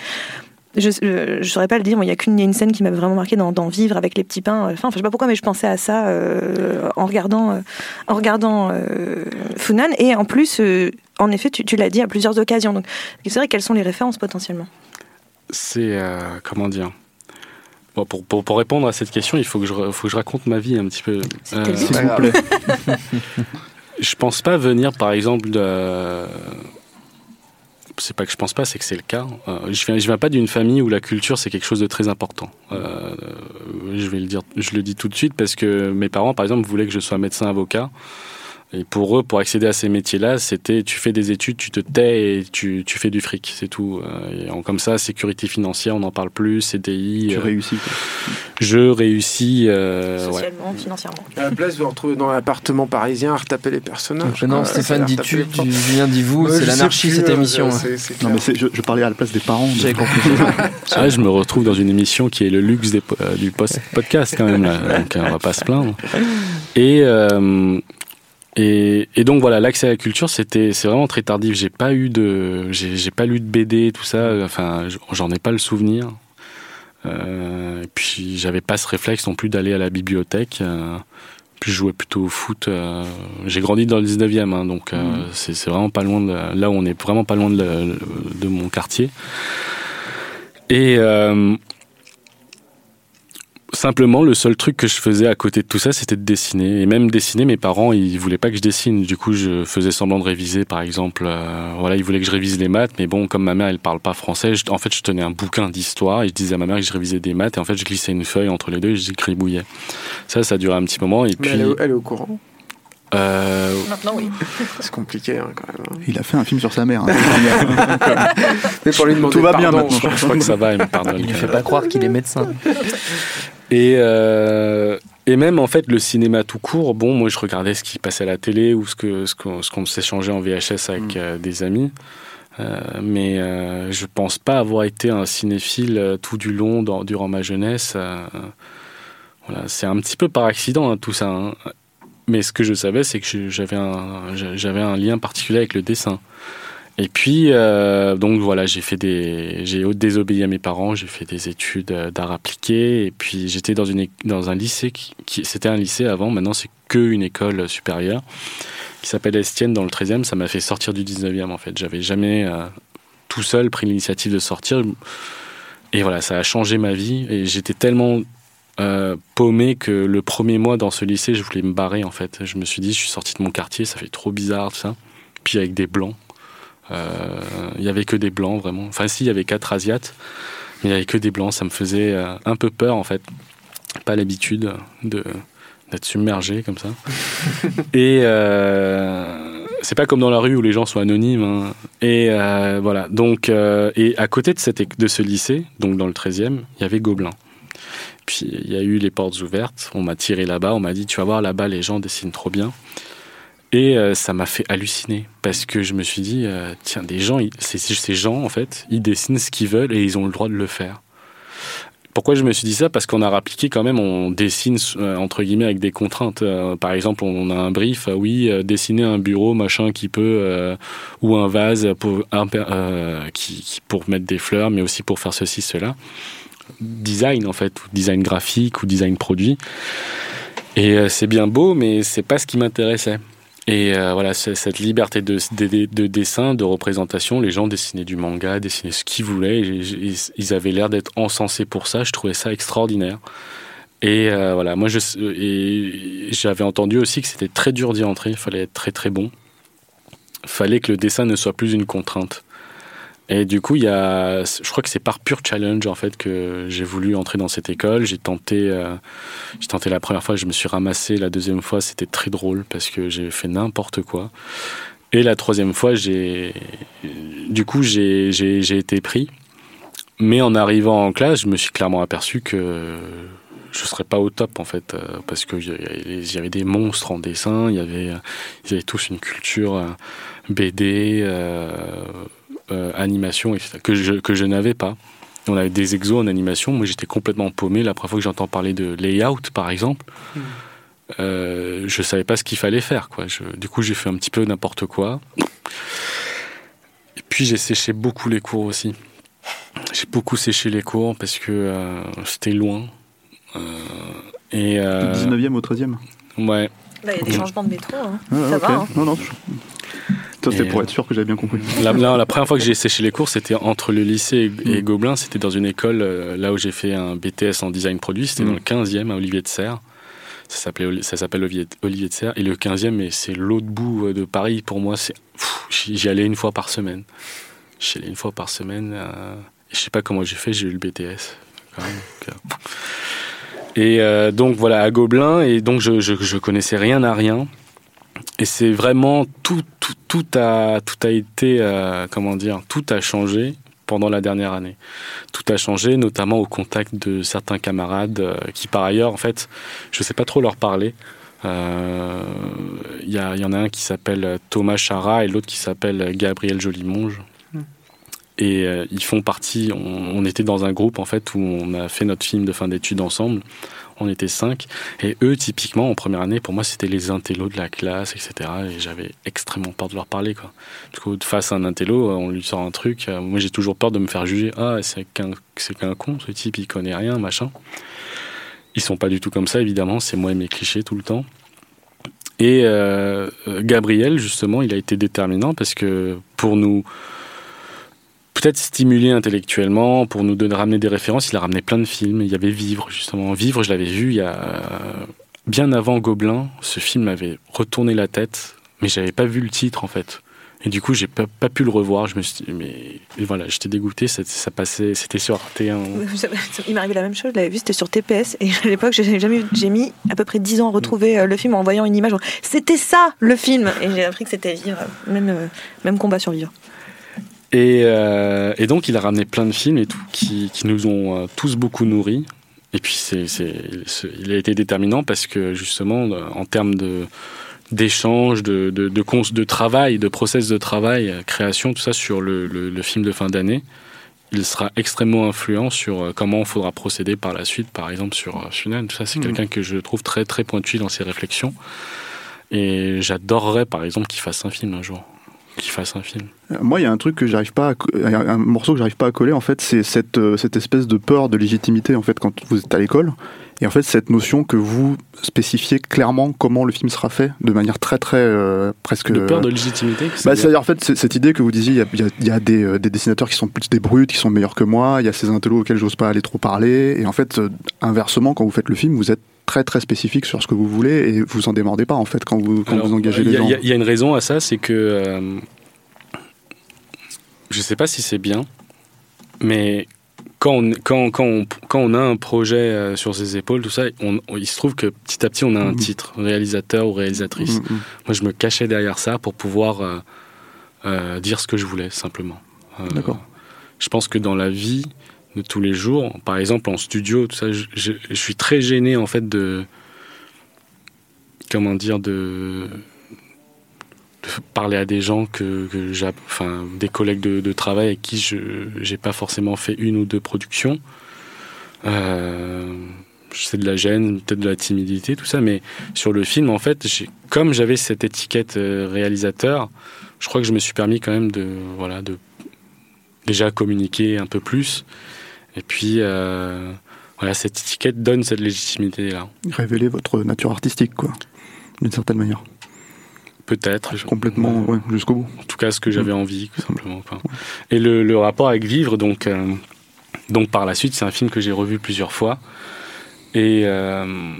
je ne saurais pas le dire, il n'y a qu'une une scène qui m'a vraiment marqué dans, dans, Vivre avec les petits pains. Enfin, je sais pas pourquoi, mais je pensais à ça euh, en regardant, euh, en regardant euh, Funan. Et en plus, euh, en effet, tu, tu l'as dit à plusieurs occasions. Donc, c'est vrai, quelles sont les références potentiellement? C'est, comment dire? Bon, pour, pour, pour, répondre à cette question, il faut que je, faut que je raconte ma vie un petit peu. Euh, S'il vous plaît. je pense pas venir, par exemple, de. C'est pas que je pense pas, c'est que c'est le cas. Euh, je viens, je viens pas d'une famille où la culture c'est quelque chose de très important. Euh, je vais le dire, je le dis tout de suite parce que mes parents, par exemple, voulaient que je sois médecin avocat. Et pour eux, pour accéder à ces métiers-là, c'était tu fais des études, tu te tais et tu, tu fais du fric, c'est tout. Et en, comme ça, sécurité financière, on n'en parle plus, CDI. Tu euh, réussis. Quoi. Je réussis. Euh, Socialement, ouais. financièrement. À la place de retrouver dans l'appartement parisien à retaper les personnages. non, Stéphane, dis-tu, tu viens d'y vous, c'est l'anarchie cette émission. Euh, c est, c est non, mais je, je, parlais à la place des parents. J'avais compris. ah, je me retrouve dans une émission qui est le luxe des, euh, du post podcast quand même, là. donc on va pas se plaindre. Et. Et, et, donc voilà, l'accès à la culture, c'était, c'est vraiment très tardif. J'ai pas eu de, j'ai pas lu de BD, tout ça. Enfin, j'en ai pas le souvenir. Euh, et puis j'avais pas ce réflexe non plus d'aller à la bibliothèque. Euh, puis je jouais plutôt au foot. Euh, j'ai grandi dans le 19e, hein, donc euh, mmh. c'est vraiment pas loin de là où on est vraiment pas loin de, de mon quartier. Et euh, Simplement, le seul truc que je faisais à côté de tout ça, c'était de dessiner. Et même dessiner, mes parents, ils voulaient pas que je dessine. Du coup, je faisais semblant de réviser, par exemple. Euh, voilà, ils voulaient que je révise les maths, mais bon, comme ma mère, elle parle pas français, je, en fait, je tenais un bouquin d'histoire et je disais à ma mère que je révisais des maths. Et en fait, je glissais une feuille entre les deux et j'écribouillais. Ça, ça a duré un petit moment. Et mais puis, elle est, elle est au courant? Euh, Maintenant, oui. C'est compliqué hein, quand même. hein. Il a fait un film sur sa mère. hein. Mais pour lui demander Tout va bien pardon, maintenant. je crois que ça va, il me pardonne. Il ne fait pas croire qu'il est médecin. Et, euh, et même en fait le cinéma tout court, bon moi je regardais ce qui passait à la télé ou ce qu'on, ce qu'on s'échangeait en VHS avec euh, des amis, Euh, mais euh, je pense pas avoir été un cinéphile tout du long dans- durant ma jeunesse. voilà, c'est un petit peu par accident hein, tout ça. hein. Mais ce que je savais, c'est que j'avais un j'avais un lien particulier avec le dessin. Et puis, euh, donc voilà, j'ai fait des, j'ai désobéi à mes parents, j'ai fait des études euh, d'art appliqué, et puis j'étais dans une, dans un lycée qui, c'était un lycée avant, maintenant c'est que une école supérieure qui s'appelle Estienne dans le 13e. Ça m'a fait sortir du 19e en fait. J'avais jamais euh, tout seul pris l'initiative de sortir, et voilà, ça a changé ma vie. Et j'étais tellement euh, paumé que le premier mois dans ce lycée, je voulais me barrer en fait. Je me suis dit, je suis sorti de mon quartier, ça fait trop bizarre tout ça. Puis avec des blancs. Euh, Il y avait que des blancs vraiment. Enfin, si, il y avait quatre asiates, mais il y avait que des blancs. Ça me faisait euh, un peu peur en fait. Pas l'habitude de d'être submergé comme ça. Et euh, c'est pas comme dans la rue où les gens sont anonymes. hein. Et euh, voilà. Donc, euh, et à côté de, cette, de ce lycée, donc dans le 13e, il y avait Gobelin. Puis il y a eu les portes ouvertes. On m'a tiré là-bas. On m'a dit, tu vas voir là-bas, les gens dessinent trop bien. Et euh, ça m'a fait halluciner parce que je me suis dit, euh, tiens, des gens, ils- ces, gens, en fait, ils dessinent ce qu'ils veulent et ils ont le droit de le faire. Pourquoi je me suis dit ça? Parce qu'on a appliqué quand même, on dessine euh, entre guillemets avec des contraintes. Par exemple, on a un brief, oui, dessiner un bureau, machin, qui peut, ou un vase pour, qui, pour mettre des fleurs, mais aussi pour faire ceci, cela. Design en fait, ou design graphique ou design produit. Et c'est bien beau, mais c'est pas ce qui m'intéressait. Et euh, voilà, cette liberté de, de, de dessin, de représentation, les gens dessinaient du manga, dessinaient ce qu'ils voulaient. et ils, avaient l'air d'être encensés pour ça. Je trouvais ça extraordinaire. Et euh, voilà, moi, j'avais entendu aussi que c'était très dur d'y entrer. Il fallait être très très bon. Il fallait que le dessin ne soit plus une contrainte. Et du coup, il y a, je crois que c'est par pur challenge en fait que j'ai voulu entrer dans cette école. J'ai tenté, euh, j'ai tenté la première fois, je me suis ramassé. La deuxième fois, c'était très drôle parce que j'ai fait n'importe quoi. Et la troisième fois, j'ai, du coup, j'ai, j'ai, j'ai été pris. Mais en arrivant en classe, je me suis clairement aperçu que je serais pas au top en fait, euh, parce avait- il y avait des monstres en dessin, il y avait, ils avaient tous une culture euh, BD, euh, animation, etc., que je, que je n'avais pas. On avait des exos en animation, moi j'étais complètement paumé. La première fois que j'entends parler de layout, par exemple, euh, je savais pas ce qu'il fallait faire. Quoi. Je- du coup, j'ai fait un petit peu n'importe quoi. Et puis j'ai séché beaucoup les cours aussi. J'ai beaucoup séché les cours parce que euh, c'était loin. Euh, et euh, Du 19e au 13e. ouais, Bah, Il y a des changements de métro. Hein. Ah, Ça va. hein. Non, non. Ça, c'était pour être sûr que j'avais bien compris. La, la- la première fois que j'ai séché les cours, c'était entre le lycée et, et Gobelin. C'était dans une école, euh, là où j'ai fait un BTS en design produit. C'était Mm. dans le 15e à Olivier de Serres. Ça s'appelait Oli- ça s'appelle Olivier, Olivier de Serres. Et le 15e, mais c'est l'autre bout euh, de Paris. Pour moi, c'est pff, j'y allais une fois par semaine. J'y allais une fois par semaine. euh, je sais pas comment j'ai fait, j'ai eu le BTS. quand même. Donc, euh, Et euh, donc voilà, à Gobelin. Et donc je, je, je connaissais rien à rien. Et c'est vraiment tout, tout, tout a, tout a été, euh, comment dire, tout a changé pendant la dernière année. Tout a changé, notamment au contact de certains camarades euh, qui, par ailleurs, en fait, je sais pas trop leur parler. Euh, Il y, a- il y en a un qui s'appelle Thomas Chara et l'autre qui s'appelle Gabriel Jolimonge. Et euh, ils font partie, on, on était dans un groupe en fait où on a fait notre film de fin d'études ensemble. On était cinq. Et eux, typiquement, en première année, pour moi, c'était les intellos de la classe, etc. Et j'avais extrêmement peur de leur parler, quoi. Du coup, face à un intello, on lui sort un truc. euh, Moi, j'ai toujours peur de me faire juger. Ah, c'est qu'un, qu'un con, ce type, il connaît rien, machin. Ils sont pas du tout comme ça, évidemment. C'est moi et mes clichés tout le temps. Et euh, Gabriel, justement, il a été déterminant parce que pour nous peut-être stimuler intellectuellement, pour nous ramener des références, il a ramené plein de films. Il y avait Vivre, justement. Vivre, je l'avais vu il y a euh, bien avant Gobelin. Ce film m'avait retourné la tête, mais j'avais pas vu le titre, en fait. Et du coup, j'ai pas, pas pu le revoir. Je me suis dit, mais voilà, j'étais dégoûté. Ça, passait, c'était sur T1. Il m'est arrivé la même chose. Je l'avais vu, c'était sur TPS. Et à l'époque, j'ai jamais, j'ai mis à peu près 10 ans à retrouver euh, le film en voyant une image. C'était ça le film. Et j'ai appris que c'était vivre, même euh, même combat sur vivre. Et, euh, et, donc, il a ramené plein de films et tout qui, qui nous ont euh, tous beaucoup nourris. Et puis, c'est, c'est, il a été déterminant parce que justement, en termes de d'échanges, de, de, de, de, travail, de process de travail, euh, création, tout ça sur le, le, le film de fin d'année, il sera extrêmement influent sur euh, comment il faudra procéder par la suite, par exemple sur Funan. Tout ça, c'est mmh. quelqu'un que je trouve très très pointu dans ses réflexions. Et j'adorerais, par exemple, qu'il fasse un film un jour. Qu'il fasse un film. Moi, il y a un truc que j'arrive pas, à, un morceau que j'arrive pas à coller. En fait, c'est cette, euh, cette espèce de peur de légitimité. En fait, quand vous êtes à l'école, et en fait, cette notion que vous spécifiez clairement comment le film sera fait, de manière très très euh, presque. De peur de légitimité. Bah, c'est-à-dire en fait cette idée que vous disiez, il y a, y a, y a des, euh, des, dessinateurs qui sont plus des brutes, qui sont meilleurs que moi. Il y a ces intellos auxquels j'ose pas aller trop parler. Et en fait, euh, inversement, quand vous faites le film, vous êtes très très spécifique sur ce que vous voulez et vous en démordez pas en fait quand vous quand Alors, vous engagez les gens. Il y, y, a une raison à ça, c'est que euh, je sais pas si c'est bien, mais quand on, quand, quand, on, quand on a un projet euh, sur ses épaules, tout ça, on, il se trouve que petit à petit, on a un mmh. titre, réalisateur ou réalisatrice. Mmh. Moi, je me cachais derrière ça pour pouvoir euh, euh, dire ce que je voulais, simplement. D'accord. Je pense que dans la vie de tous les jours, par exemple en studio, tout ça, je, suis très gêné, en fait, de. Comment dire, de parler à des gens que, j'ai, enfin, des collègues de, travail avec qui je n'ai pas forcément fait une ou deux productions. Euh, c'est de la gêne, peut-être de la timidité, tout ça, mais sur le film, en fait, comme j'avais cette étiquette euh, réalisateur, je crois que je me suis permis quand même de, voilà, de déjà communiquer un peu plus. Et puis, euh, voilà, cette étiquette donne cette légitimité-là. Révéler votre nature artistique, quoi, d'une certaine manière. Peut-être. Complètement, ouais, jusqu'au bout. En tout cas, ce que j'avais envie, tout simplement. Et le, le, rapport avec Vivre, donc, euh, donc par la suite, c'est un film que j'ai revu plusieurs fois. Et euh,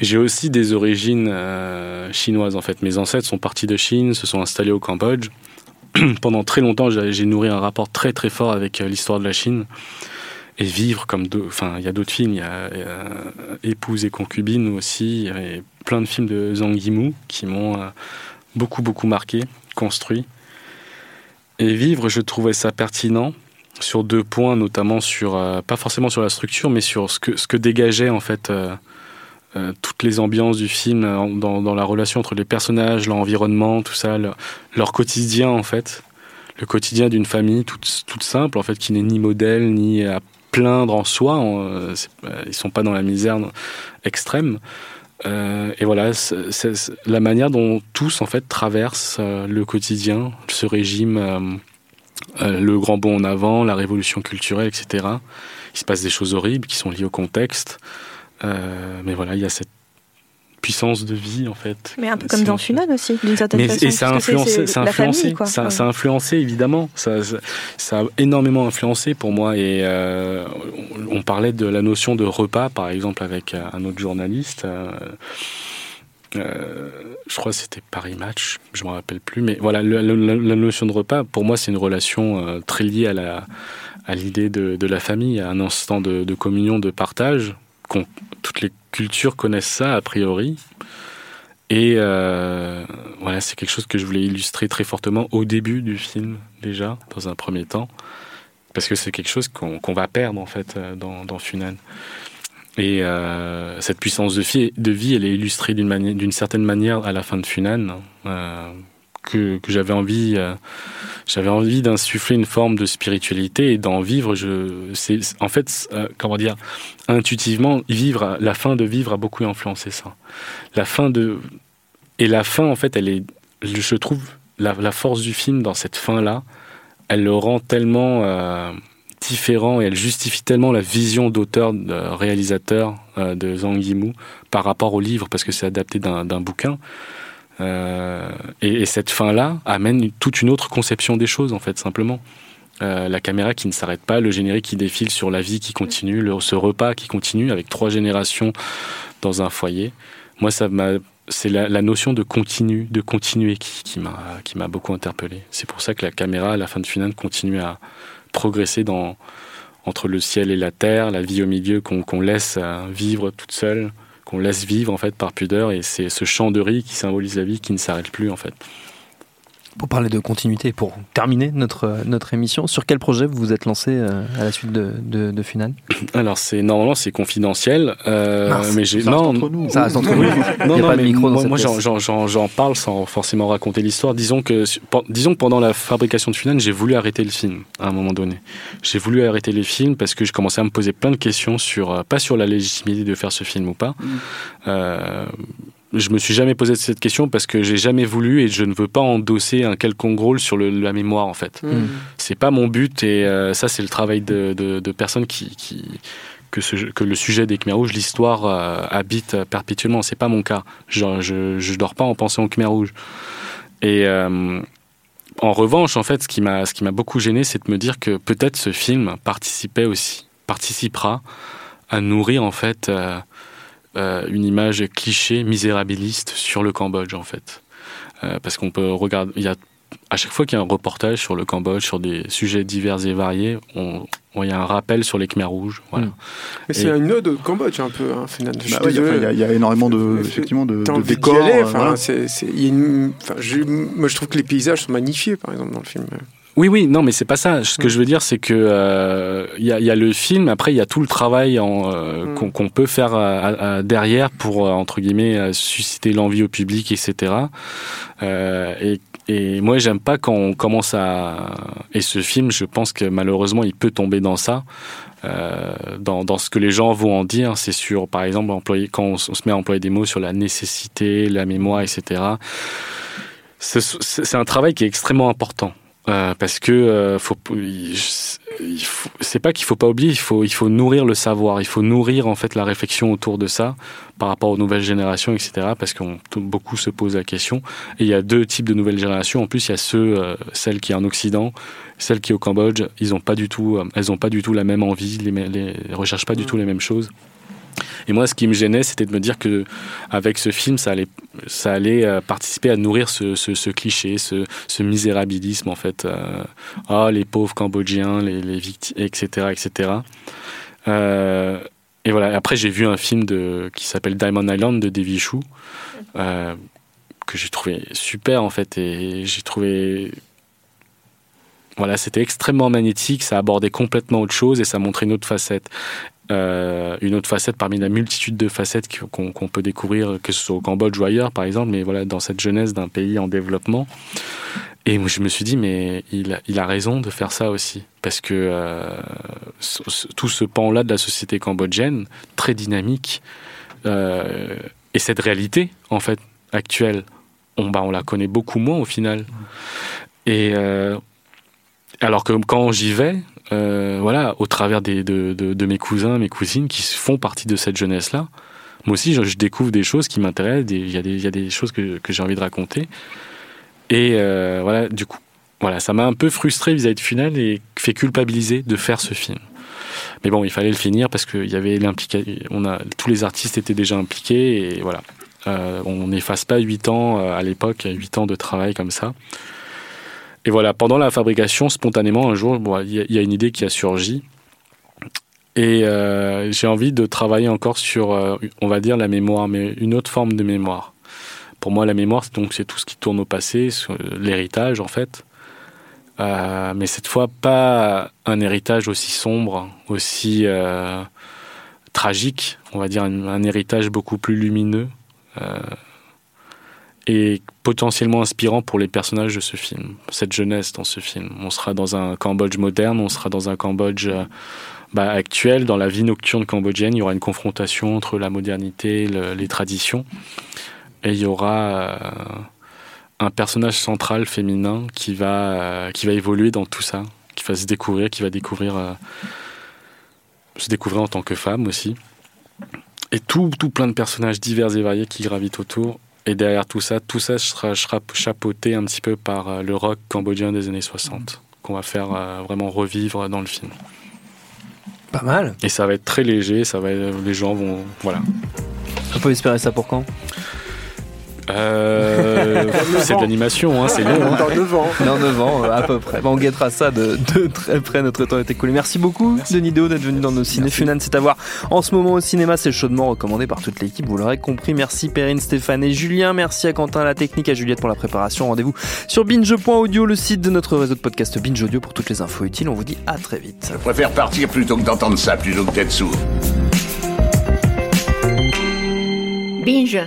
j'ai aussi des origines euh, chinoises, en fait. Mes ancêtres sont partis de Chine, se sont installés au Cambodge. Pendant très longtemps, j'ai nourri un rapport très très fort avec l'histoire de la Chine. Et Vivre, comme enfin, il y a d'autres films, il y a, a Épouse et concubine aussi, a plein de films de Zhang Yimou qui m'ont beaucoup, beaucoup marqué, construit. Et vivre, je trouvais ça pertinent sur deux points, notamment sur, euh, pas forcément sur la structure, mais sur ce que, ce que dégageait en fait euh, euh, toutes les ambiances du film dans, dans, la relation entre les personnages, l'environnement, tout ça, leur, quotidien en fait, le quotidien d'une famille toute, toute simple en fait, qui n'est ni modèle ni à plaindre en soi, on, ils sont pas dans la misère extrême. Euh, et voilà, c'est, la manière dont tous en fait traversent euh, le quotidien, ce régime, euh, euh, le grand bond en avant, la révolution culturelle, etc. Il se passe des choses horribles qui sont liées au contexte, euh, mais voilà, il y a cette puissance de vie en fait. Mais un peu comme dans Funan aussi, d'une certaine mais, façon. Et ça a influencé, ça a influencé, famille, ça, ouais. ça, a influencé évidemment, ça, ça, ça, a énormément influencé pour moi. Et euh, on, on, parlait de la notion de repas, par exemple, avec un autre journaliste. Euh, euh, je crois que c'était Paris Match, je me rappelle plus, mais voilà, la, notion de repas, pour moi, c'est une relation euh, très liée à la à l'idée de, de, la famille, à un instant de, de communion, de partage. Toutes les cultures connaissent ça a priori. Et euh, voilà, c'est quelque chose que je voulais illustrer très fortement au début du film déjà, dans un premier temps, parce que c'est quelque chose qu'on qu va perdre en fait dans, dans Funan. Et euh, cette puissance de vie, elle est illustrée d'une certaine manière à la fin de Funan, euh, que, j'avais envie, euh, j'avais envie d'insuffler une forme de spiritualité et d'en vivre. Je, c'est en fait, euh, comment dire, intuitivement, vivre, la fin de vivre a beaucoup influencé ça. La fin de et la fin, en fait, elle est, je trouve, la, la force du film dans cette fin là, elle le rend tellement euh, différent et elle justifie tellement la vision d'auteur, de réalisateur de Zhang Yimou par rapport au livre parce que c'est adapté d'un bouquin. Euh, et, et, cette fin-là amène toute une autre conception des choses, en fait, simplement. Euh, la caméra qui ne s'arrête pas, le générique qui défile sur la vie qui continue, le, ce repas qui continue avec trois générations dans un foyer. moi, ça m'a c'est la, notion de continu, de continuer qui, m'a qui m'a beaucoup interpellé. C'est pour ça que la caméra à la fin de finale continue à progresser dans entre le ciel et la terre, la vie au milieu qu'on laisse euh, vivre toute seule, qu'on laisse vivre en fait par pudeur, et c'est ce chant de riz qui symbolise la vie qui ne s'arrête plus en fait. Pour parler de continuité, pour terminer notre, notre émission, sur quel projet vous vous êtes lancé euh, à la suite de, de, de Funal? Alors, c'est normalement c'est confidentiel, euh, mais j'ai non, entre nous. ça reste entre nous. non, non, mais micro moi, moi j'en parle sans forcément raconter l'histoire. Disons que, disons que pendant la fabrication de Funal, j'ai voulu arrêter le film à un moment donné. J'ai voulu arrêter les films parce que je commençais à me poser plein de questions sur, euh, pas sur la légitimité de faire ce film ou pas. Mm. Euh, je me suis jamais posé cette question parce que j'ai jamais voulu et je ne veux pas endosser un quelconque rôle sur le, la mémoire en fait. Mm. C'est pas mon but et euh, ça c'est le travail de, de, de personnes qui, qui que, ce, que, le sujet des Khmer Rouges, l'histoire euh, habite perpétuellement. C'est pas mon cas. Je, je, je, dors pas en pensant aux Khmer Rouges. Et euh, en revanche, en fait, ce qui m'a ce qui m'a beaucoup gêné, c'est de me dire que peut-être ce film participait aussi, participera à nourrir en fait euh, une image cliché, misérabiliste sur le Cambodge en fait. Euh, parce qu'on peut regarder, il y a à chaque fois qu'il y a un reportage sur le Cambodge, sur des sujets divers et variés, on, il y a un rappel sur les Khmer rouges. Voilà. Hmm. Mais c'est une ode au Cambodge un peu. Hein, bah il y, y, a énormément de, effectivement, de, de décors. moi, je trouve que les paysages sont magnifiés, par exemple, dans le film. Oui, oui, non, mais c'est pas ça. Ce que je veux dire, c'est que il euh, y, a, y, a, le film. Après, il y a tout le travail euh, mm. qu'on peut faire euh, derrière pour entre guillemets susciter l'envie au public, etc. et, et moi, j'aime pas quand on commence à. Et ce film, je pense que malheureusement, il peut tomber dans ça. dans, dans, ce que les gens vont en dire, c'est sur, par exemple, employer, quand on, se met à employer des mots sur la nécessité, la mémoire, etc. C'est un travail qui est extrêmement important. Euh, parce que euh, faut, c'est pas qu'il faut pas oublier, il faut, il faut nourrir le savoir, il faut nourrir en fait la réflexion autour de ça par rapport aux nouvelles générations, etc. Parce que beaucoup se posent la question. Et il y a deux types de nouvelles générations. En plus, il y a ceux, euh, celles qui sont en Occident, celles qui sont au Cambodge. Ils ont pas du tout, elles ont pas du tout la même envie, les, les recherchent pas du tout les mêmes choses. Et moi, ce qui me gênait, c'était de me dire que avec ce film, ça allait, ça allait euh, participer à nourrir ce, cliché, ce, misérabilisme en fait. Ah, les pauvres Cambodgiens, les, victimes, etc., etc. Euh, et voilà. Après, j'ai vu un film qui s'appelle Diamond Island de Davy Chou, que j'ai trouvé super en fait, et j'ai trouvé voilà, c'était extrêmement magnétique, ça abordait complètement autre chose et ça montrait une autre facette. Euh, une autre facette parmi la multitude de facettes qu'on peut découvrir, que ce soit au Cambodge ou ailleurs, par exemple, mais voilà, dans cette jeunesse d'un pays en développement. Et je me suis dit, mais il a, raison de faire ça aussi. Parce que euh, tout ce pan-là de la société cambodgienne, très dynamique, euh, et cette réalité, en fait, actuelle, on, bah, on la connaît beaucoup moins au final. Et alors que quand j'y vais, euh, voilà, au travers des, de, de, de, mes cousins, mes cousines qui font partie de cette jeunesse-là. Moi aussi, je, découvre des choses qui m'intéressent, il y, y a des choses que, que j'ai envie de raconter. Et euh, voilà, du coup, voilà, ça m'a un peu frustré vis-à-vis de Final et fait culpabiliser de faire ce film. Mais bon, il fallait le finir parce qu'il y avait on a, tous les artistes étaient déjà impliqués et voilà. Euh, on n'efface pas huit ans à l'époque, huit ans de travail comme ça. Et voilà, pendant la fabrication, spontanément, un jour, il y, a une idée qui a surgi. Et euh, j'ai envie de travailler encore sur, euh, on va dire, la mémoire, mais une autre forme de mémoire. Pour moi, la mémoire, donc, c'est tout ce qui tourne au passé, l'héritage, en fait. Euh, mais cette fois, pas un héritage aussi sombre, aussi tragique, on va dire un, héritage beaucoup plus lumineux et potentiellement inspirant pour les personnages de ce film, cette jeunesse dans ce film. On sera dans un Cambodge moderne, on sera dans un Cambodge euh, bah, actuel, dans la vie nocturne cambodgienne, il y aura une confrontation entre la modernité, le, les traditions, et il y aura euh, un personnage central féminin qui va, euh, qui va évoluer dans tout ça, qui va se découvrir, qui va découvrir, se découvrir en tant que femme aussi. Et tout, tout plein de personnages divers et variés qui gravitent autour et derrière tout ça, tout ça sera, chapeauté un petit peu par euh, le rock cambodgien des années 60, qu'on va faire euh, vraiment revivre dans le film. Pas mal. Et ça va être très léger, ça va les gens vont. Voilà. On peut espérer ça pour quand? Euh, C'est de l'animation, hein, c'est long. Hein. Dans 9 ans. Dans 9 ans, à peu près. Bon, on guettera ça de, de, très près. Notre temps est écoulé. Merci beaucoup, Denis Deo, d'être venu dans nos ciné. Funan, c'est à voir en ce moment au cinéma. C'est chaudement recommandé par toute l'équipe. Vous l'aurez compris. Merci Perrine, Stéphane et Julien. Merci à Quentin, la technique, à Juliette pour la préparation. Rendez-vous sur binge.audio, le site de notre réseau de podcast Binge Audio pour toutes les infos utiles. On vous dit à très vite. Je préfère partir plutôt que d'entendre ça, plutôt que d'être sourd. Binge.